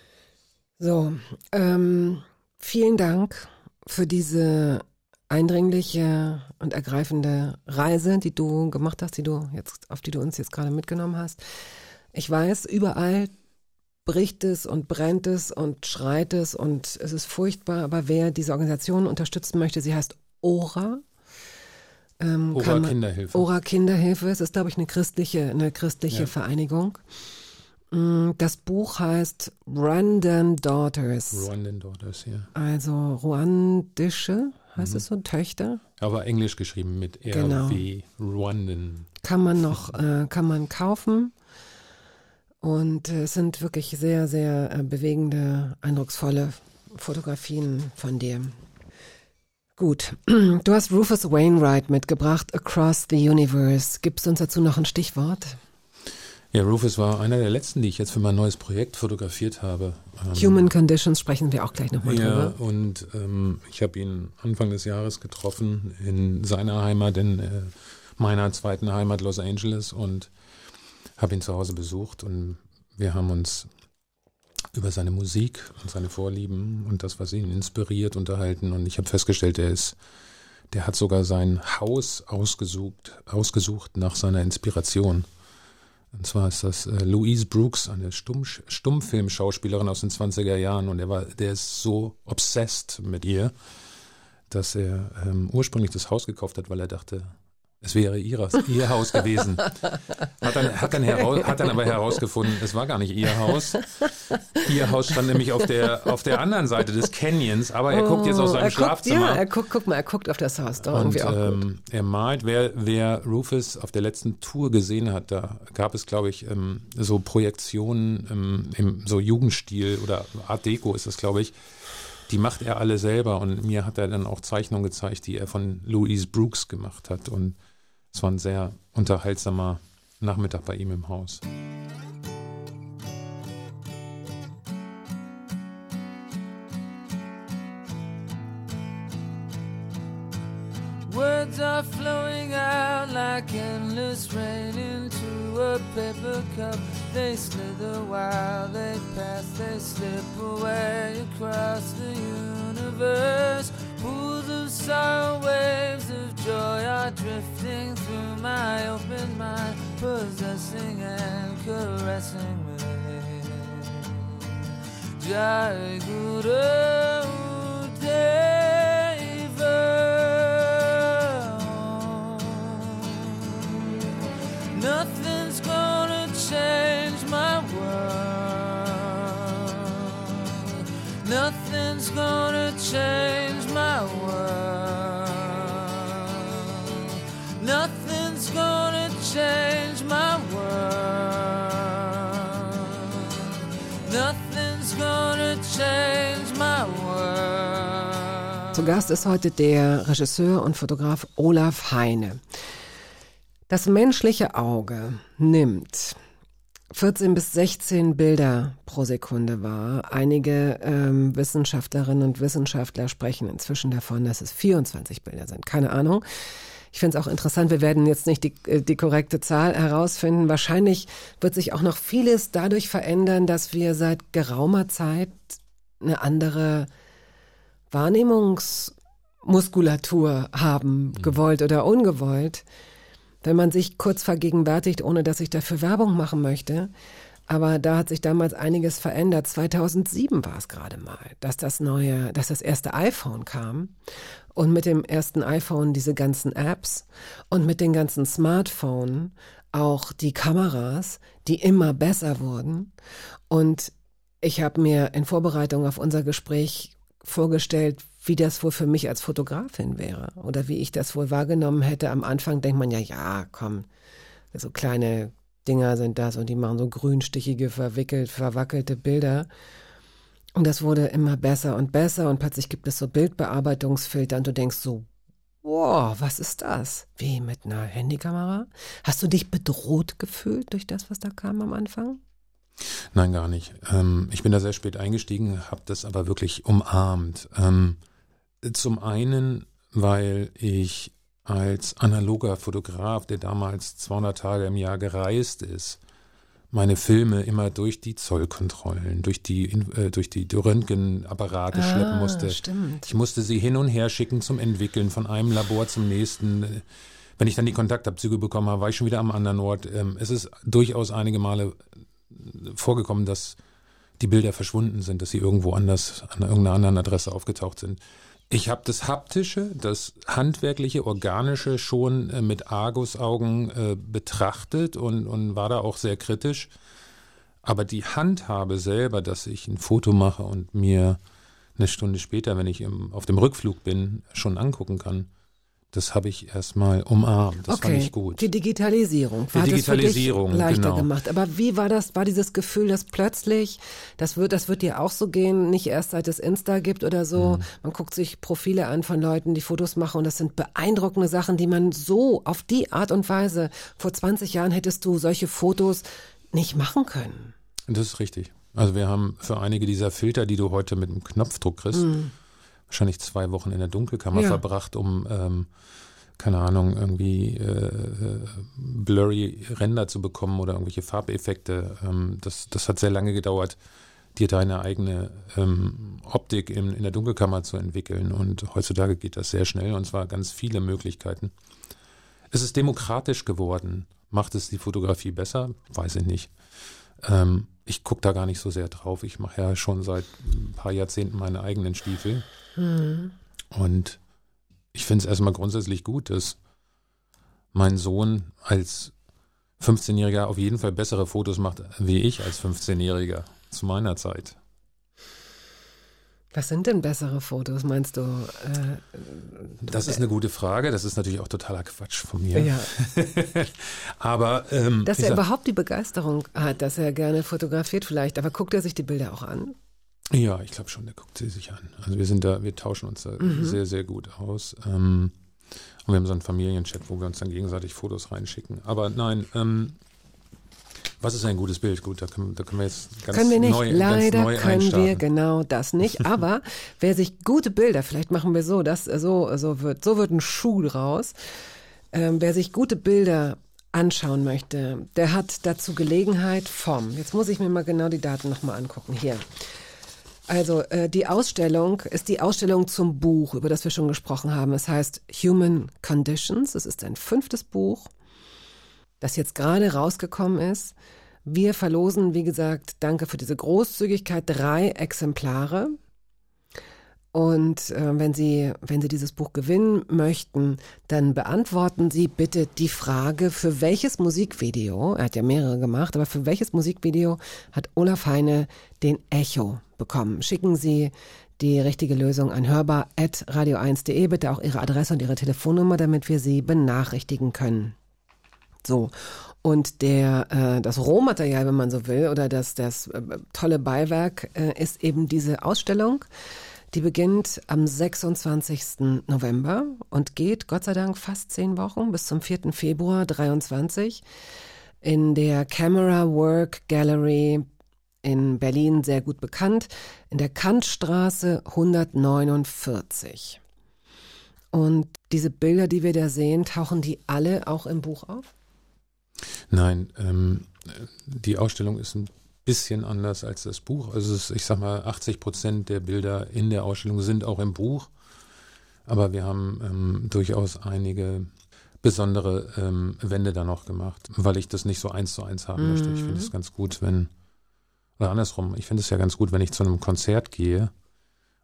So, ähm, vielen Dank für diese eindringliche und ergreifende Reise, die du gemacht hast, die du jetzt, auf die du uns jetzt gerade mitgenommen hast. Ich weiß, überall bricht es und brennt es und schreit es und es ist furchtbar, aber wer diese Organisation unterstützen möchte, sie heißt ORA. Ähm, Ora man- Kinderhilfe. Ora Kinderhilfe. Es ist, glaube ich, eine christliche, eine christliche Ja. Vereinigung. Mm, Das Buch heißt Rwandan Daughters. Rwandan Daughters hier. Also ruandische, heißt Mhm. es so, Töchter. Aber englisch geschrieben mit Genau. RW. Rwandan. Kann man noch, äh, kann man kaufen. Und äh, es sind wirklich sehr, sehr äh, bewegende, eindrucksvolle Fotografien von dir. Gut, (clears throat) du hast Rufus Wainwright mitgebracht, Across the Universe. Gibst du uns dazu noch ein Stichwort? Ja, Rufus war einer der letzten, die ich jetzt für mein neues Projekt fotografiert habe. Ähm, Human Conditions sprechen wir auch gleich nochmal Ja, drüber. und ähm, ich habe ihn Anfang des Jahres getroffen in seiner Heimat, in äh, meiner zweiten Heimat Los Angeles und habe ihn zu Hause besucht und wir haben uns über seine Musik und seine Vorlieben und das, was ihn inspiriert, unterhalten und ich habe festgestellt, er ist, der hat sogar sein Haus ausgesucht, ausgesucht nach seiner Inspiration. Und zwar ist das äh, Louise Brooks, eine Stumm Stummfilmschauspielerin aus den 20er Jahren. Und er war, der ist so obsessed mit ihr, dass er ähm, ursprünglich das Haus gekauft hat, weil er dachte, es wäre ihres, ihr Haus gewesen. Hat dann, hat, dann heraus, hat dann aber herausgefunden, es war gar nicht ihr Haus. Ihr Haus stand nämlich auf der, auf der anderen Seite des Canyons, aber er guckt jetzt aus seinem Oh, er guckt, Schlafzimmer. Ja, er guckt, guck mal, er guckt auf das Haus. Doch, Und irgendwie auch gut. ähm, er malt, wer, wer Rufus auf der letzten Tour gesehen hat, da gab es, glaube ich, ähm, so Projektionen ähm, im so Jugendstil oder Art Deco ist das, glaube ich. Die macht er alle selber und mir hat er dann auch Zeichnungen gezeigt, die er von Louise Brooks gemacht hat. Und es war ein sehr unterhaltsamer Nachmittag bei ihm im Haus. Words are flowing out like endless rain into a paper cup. They slither while they pass, they slip away across the universe. Pools of sorrow, waves of joy are drifting through my open mind, possessing and caressing me. Jai Guru Zu Gast ist heute der Regisseur und Fotograf Olaf Heine. Das menschliche Auge nimmt 14 bis 16 Bilder pro Sekunde wahr. Einige ähm, Wissenschaftlerinnen und Wissenschaftler sprechen inzwischen davon, dass es 24 Bilder sind. Keine Ahnung. Ich finde es auch interessant, wir werden jetzt nicht die, äh, die korrekte Zahl herausfinden. Wahrscheinlich wird sich auch noch vieles dadurch verändern, dass wir seit geraumer Zeit eine andere Wahrnehmungsmuskulatur haben, gewollt oder ungewollt. Wenn man sich kurz vergegenwärtigt, ohne dass ich dafür Werbung machen möchte, aber da hat sich damals einiges verändert. 2007 war es gerade mal, dass das neue, dass das erste iPhone kam und mit dem ersten iPhone diese ganzen Apps und mit den ganzen Smartphones auch die Kameras, die immer besser wurden. Und ich habe mir in Vorbereitung auf unser Gespräch vorgestellt, wie das wohl für mich als Fotografin wäre oder wie ich das wohl wahrgenommen hätte. Am Anfang denkt man ja, ja, komm, so kleine Dinger sind das und die machen so grünstichige, verwickelt, verwackelte Bilder. Und das wurde immer besser und besser und plötzlich gibt es so Bildbearbeitungsfilter und du denkst so, wow, was ist das? Wie mit einer Handykamera? Hast du dich bedroht gefühlt durch das, was da kam am Anfang? Nein, gar nicht. Ähm, ich bin da sehr spät eingestiegen, habe das aber wirklich umarmt. Ähm, zum einen, weil ich als analoger Fotograf, der damals 200 Tage im Jahr gereist ist, meine Filme immer durch die Zollkontrollen, durch die, äh, durch die Röntgenapparate schleppen musste. stimmt. Ich musste sie hin und her schicken zum Entwickeln, von einem Labor zum nächsten. Wenn ich dann die Kontaktabzüge bekommen habe, war ich schon wieder am anderen Ort. Ähm, Es ist durchaus einige Male vorgekommen, dass die Bilder verschwunden sind, dass sie irgendwo anders an irgendeiner anderen Adresse aufgetaucht sind. Ich habe das haptische, das handwerkliche, organische schon äh, mit Argusaugen äh, betrachtet und, und war da auch sehr kritisch. Aber die Handhabe selber, dass ich ein Foto mache und mir eine Stunde später, wenn ich im, auf dem Rückflug bin, schon angucken kann, das habe ich erstmal umarmt. Das fand ich gut. Die Digitalisierung. Die Digitalisierung, das für dich leichter genau. gemacht. Aber wie war das, war dieses Gefühl, dass plötzlich, das wird, das wird dir auch so gehen, nicht erst seit es Insta gibt oder so. Mhm. Man guckt sich Profile an von Leuten, die Fotos machen und das sind beeindruckende Sachen, die man so auf die Art und Weise, vor 20 Jahren hättest du solche Fotos nicht machen können. Das ist richtig. Also wir haben für einige dieser Filter, die du heute mit einem Knopfdruck kriegst, wahrscheinlich zwei Wochen in der Dunkelkammer Ja. verbracht, um, ähm, keine Ahnung, irgendwie äh, äh, blurry Ränder zu bekommen oder irgendwelche Farbeffekte. Ähm, das, das hat sehr lange gedauert, dir deine eigene ähm, Optik in, in der Dunkelkammer zu entwickeln. Und heutzutage geht das sehr schnell und zwar ganz viele Möglichkeiten. Es ist demokratisch geworden. Macht es die Fotografie besser? Weiß ich nicht. Ähm, ich gucke da gar nicht so sehr drauf. Ich mache ja schon seit ein paar Jahrzehnten meine eigenen Stiefel. Und ich finde es erstmal grundsätzlich gut, dass mein Sohn als 15-Jähriger auf jeden Fall bessere Fotos macht wie ich als 15-Jähriger zu meiner Zeit. Was sind denn bessere Fotos, meinst du? Äh, Das ist eine gute Frage. Das ist natürlich auch totaler Quatsch von mir. ja. (laughs) Aber ähm, Dass er sag- überhaupt die Begeisterung hat, dass er gerne fotografiert vielleicht, aber guckt er sich die Bilder auch an? Ja, ich glaube schon, der guckt sie sich an. Also wir sind da, wir tauschen uns da Mhm. sehr, sehr gut aus. Ähm, und wir haben so einen Familienchat, wo wir uns dann gegenseitig Fotos reinschicken. Aber nein, ähm, was ist ein gutes Bild? Gut, da können, da können wir jetzt ganz können wir nicht. neu, Leider neu können wir einstarten. genau das nicht. (laughs) Aber wer sich gute Bilder, vielleicht machen wir so, das so so wird so wird ein Schuh draus. Ähm, wer sich gute Bilder anschauen möchte, der hat dazu Gelegenheit vom. Jetzt muss ich mir mal genau die Daten nochmal angucken. Hier. Also äh, die Ausstellung ist die Ausstellung zum Buch, über das wir schon gesprochen haben. Es heißt Human Conditions. Es ist ein fünftes Buch, das jetzt gerade rausgekommen ist. Wir verlosen, wie gesagt, danke für diese Großzügigkeit, drei Exemplare. Und äh, wenn Sie, wenn Sie dieses Buch gewinnen möchten, dann beantworten Sie bitte die Frage, für welches Musikvideo, er hat ja mehrere gemacht, aber für welches Musikvideo hat Olaf Heine den Echo bekommen? Schicken Sie die richtige Lösung an hörbar.radio1.de, bitte auch Ihre Adresse und Ihre Telefonnummer, damit wir Sie benachrichtigen können. So. Und der, äh, das Rohmaterial, wenn man so will, oder das, das äh, tolle Beiwerk äh, ist eben diese Ausstellung. Die beginnt am 26. November und geht, Gott sei Dank, fast zehn Wochen bis zum 4. Februar 23 in der Camera Work Gallery in Berlin sehr gut bekannt, in der Kantstraße 149. Und diese Bilder, die wir da sehen, tauchen die alle auch im Buch auf? Nein, ähm, die Ausstellung ist ein bisschen anders als das Buch. Also es ist, ich sag mal, 80 Prozent der Bilder in der Ausstellung sind auch im Buch. Aber wir haben ähm, durchaus einige besondere ähm, Wände da noch gemacht, weil ich das nicht so eins zu eins haben möchte. Ich finde es ganz gut, wenn, oder andersrum, ich finde es ja ganz gut, wenn ich zu einem Konzert gehe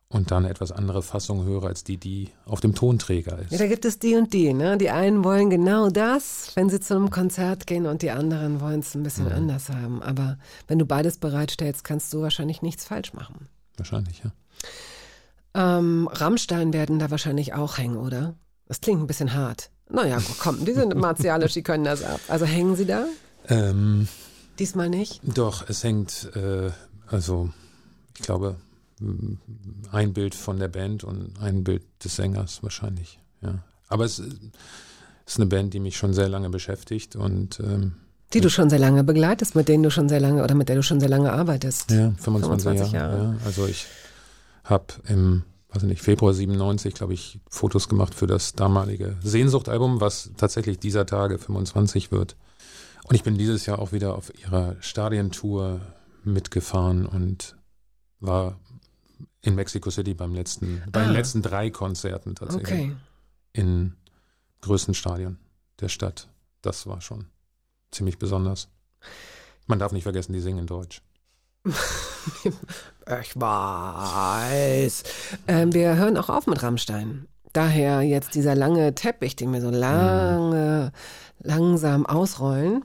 und da eine etwas andere Fassung höre, als die, die auf dem Tonträger ist. Ja, da gibt es die und die, ne? Die einen wollen genau das, wenn sie zu einem Konzert gehen und die anderen wollen es ein bisschen Mhm. anders haben. Aber wenn du beides bereitstellst, kannst du wahrscheinlich nichts falsch machen. Wahrscheinlich, ja. Ähm, Rammstein werden da wahrscheinlich auch hängen, oder? Das klingt ein bisschen hart. Naja, komm, die sind (laughs) martialisch, die können das ab. Also hängen sie da? Ähm, Diesmal nicht? Doch, es hängt, äh, also ich glaube, ein Bild von der Band und ein Bild des Sängers wahrscheinlich. Ja. Aber es ist eine Band, die mich schon sehr lange beschäftigt und ähm, Die du schon sehr lange begleitest, mit denen du schon sehr lange oder mit der du schon sehr lange arbeitest. ja, 25, 25 Jahre. Jahre. Ja. Also ich habe im weiß ich nicht, Februar 97, glaube ich, Fotos gemacht für das damalige Sehnsuchtalbum, was tatsächlich dieser Tage 25 wird. Und ich bin dieses Jahr auch wieder auf ihrer Stadientour mitgefahren und war in Mexico City beim letzten, bei den Ah. letzten drei Konzerten tatsächlich Okay. in größten Stadion der Stadt. Das war schon ziemlich besonders. Man darf nicht vergessen, die singen in Deutsch. (laughs) Ich weiß. Ähm, wir hören auch auf mit Rammstein. Daher jetzt dieser lange Teppich, den wir so lange, langsam ausrollen.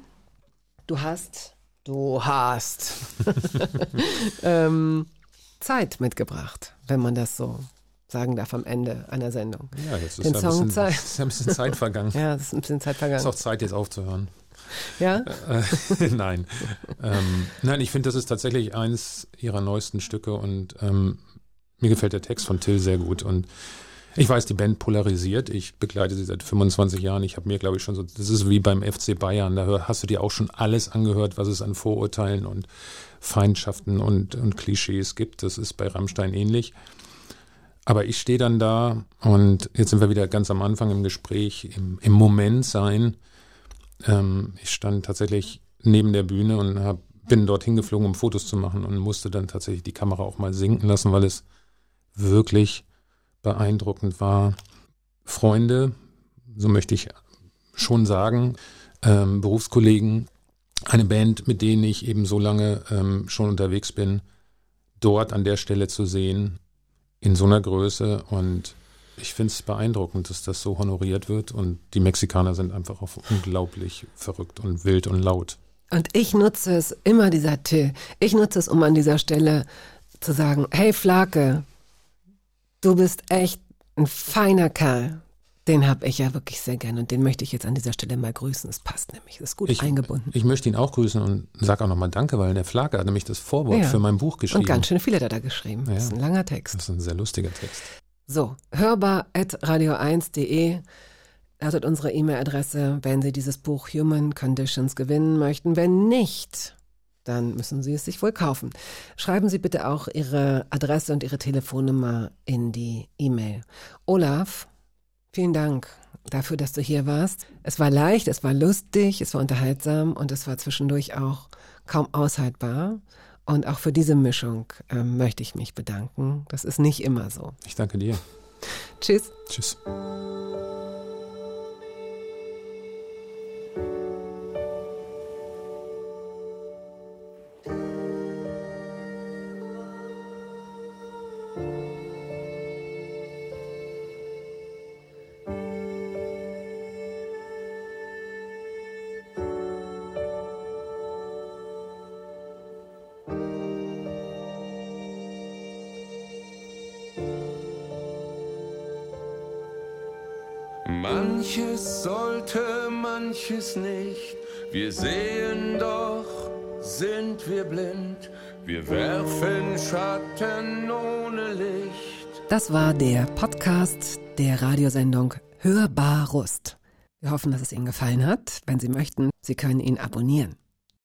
Du hast, du hast (laughs) ähm, Zeit mitgebracht, wenn man das so sagen darf am Ende einer Sendung. Ja, jetzt ist Den ja ein bisschen, Zeit. (laughs) ist ja ein bisschen Zeit vergangen. Ja, das ist ein bisschen Zeit Ist vergangen. auch Zeit, jetzt aufzuhören. Ja? (laughs) Äh, nein. Ähm, nein, ich finde, das ist tatsächlich eins ihrer neuesten Stücke und ähm, mir gefällt der Text von Till sehr gut. Und ich weiß, die Band polarisiert. Ich begleite sie seit 25 Jahren. Ich habe mir, glaube ich, schon so, das ist wie beim FC Bayern. Da hast du dir auch schon alles angehört, was es an Vorurteilen und Feindschaften und, und Klischees gibt. Das ist bei Rammstein ähnlich. Aber ich stehe dann da und jetzt sind wir wieder ganz am Anfang im Gespräch, im, im Moment sein. Ähm, ich stand tatsächlich neben der Bühne und hab, bin dorthin geflogen, um Fotos zu machen und musste dann tatsächlich die Kamera auch mal sinken lassen, weil es wirklich beeindruckend war. Freunde, so möchte ich schon sagen, ähm, Berufskollegen, eine Band, mit denen ich eben so lange ähm, schon unterwegs bin, dort an der Stelle zu sehen, in so einer Größe und ich finde es beeindruckend, dass das so honoriert wird und die Mexikaner sind einfach auch unglaublich verrückt und wild und laut. Und ich nutze es immer, dieser Till. Ich nutze es, um an dieser Stelle zu sagen, hey Flake, du bist echt ein feiner Kerl. Den habe ich ja wirklich sehr gern und den möchte ich jetzt an dieser Stelle mal grüßen. Es passt nämlich, es ist gut Ich, eingebunden. ich möchte ihn auch grüßen und sage auch nochmal Danke, weil der Flake hat nämlich das Vorwort Ja. für mein Buch geschrieben. Und ganz schön viele hat er da geschrieben. Ja. Das ist ein langer Text. Das ist ein sehr lustiger Text. So, hörbar.radio1.de lautet unsere E-Mail-Adresse, wenn Sie dieses Buch Human Conditions gewinnen möchten. Wenn nicht, dann müssen Sie es sich wohl kaufen. Schreiben Sie bitte auch Ihre Adresse und Ihre Telefonnummer in die E-Mail. Olaf, vielen Dank dafür, dass du hier warst. Es war leicht, es war lustig, es war unterhaltsam und es war zwischendurch auch kaum aushaltbar. Und auch für diese Mischung ähm, möchte ich mich bedanken. Das ist nicht immer so. Ich danke dir. Tschüss. Tschüss. Manches sollte, manches nicht. Wir sehen doch, sind wir blind. Wir werfen Schatten ohne Licht. Das war der Podcast der Radiosendung Hörbar Rust. Wir hoffen, dass es Ihnen gefallen hat. Wenn Sie möchten, Sie können ihn abonnieren.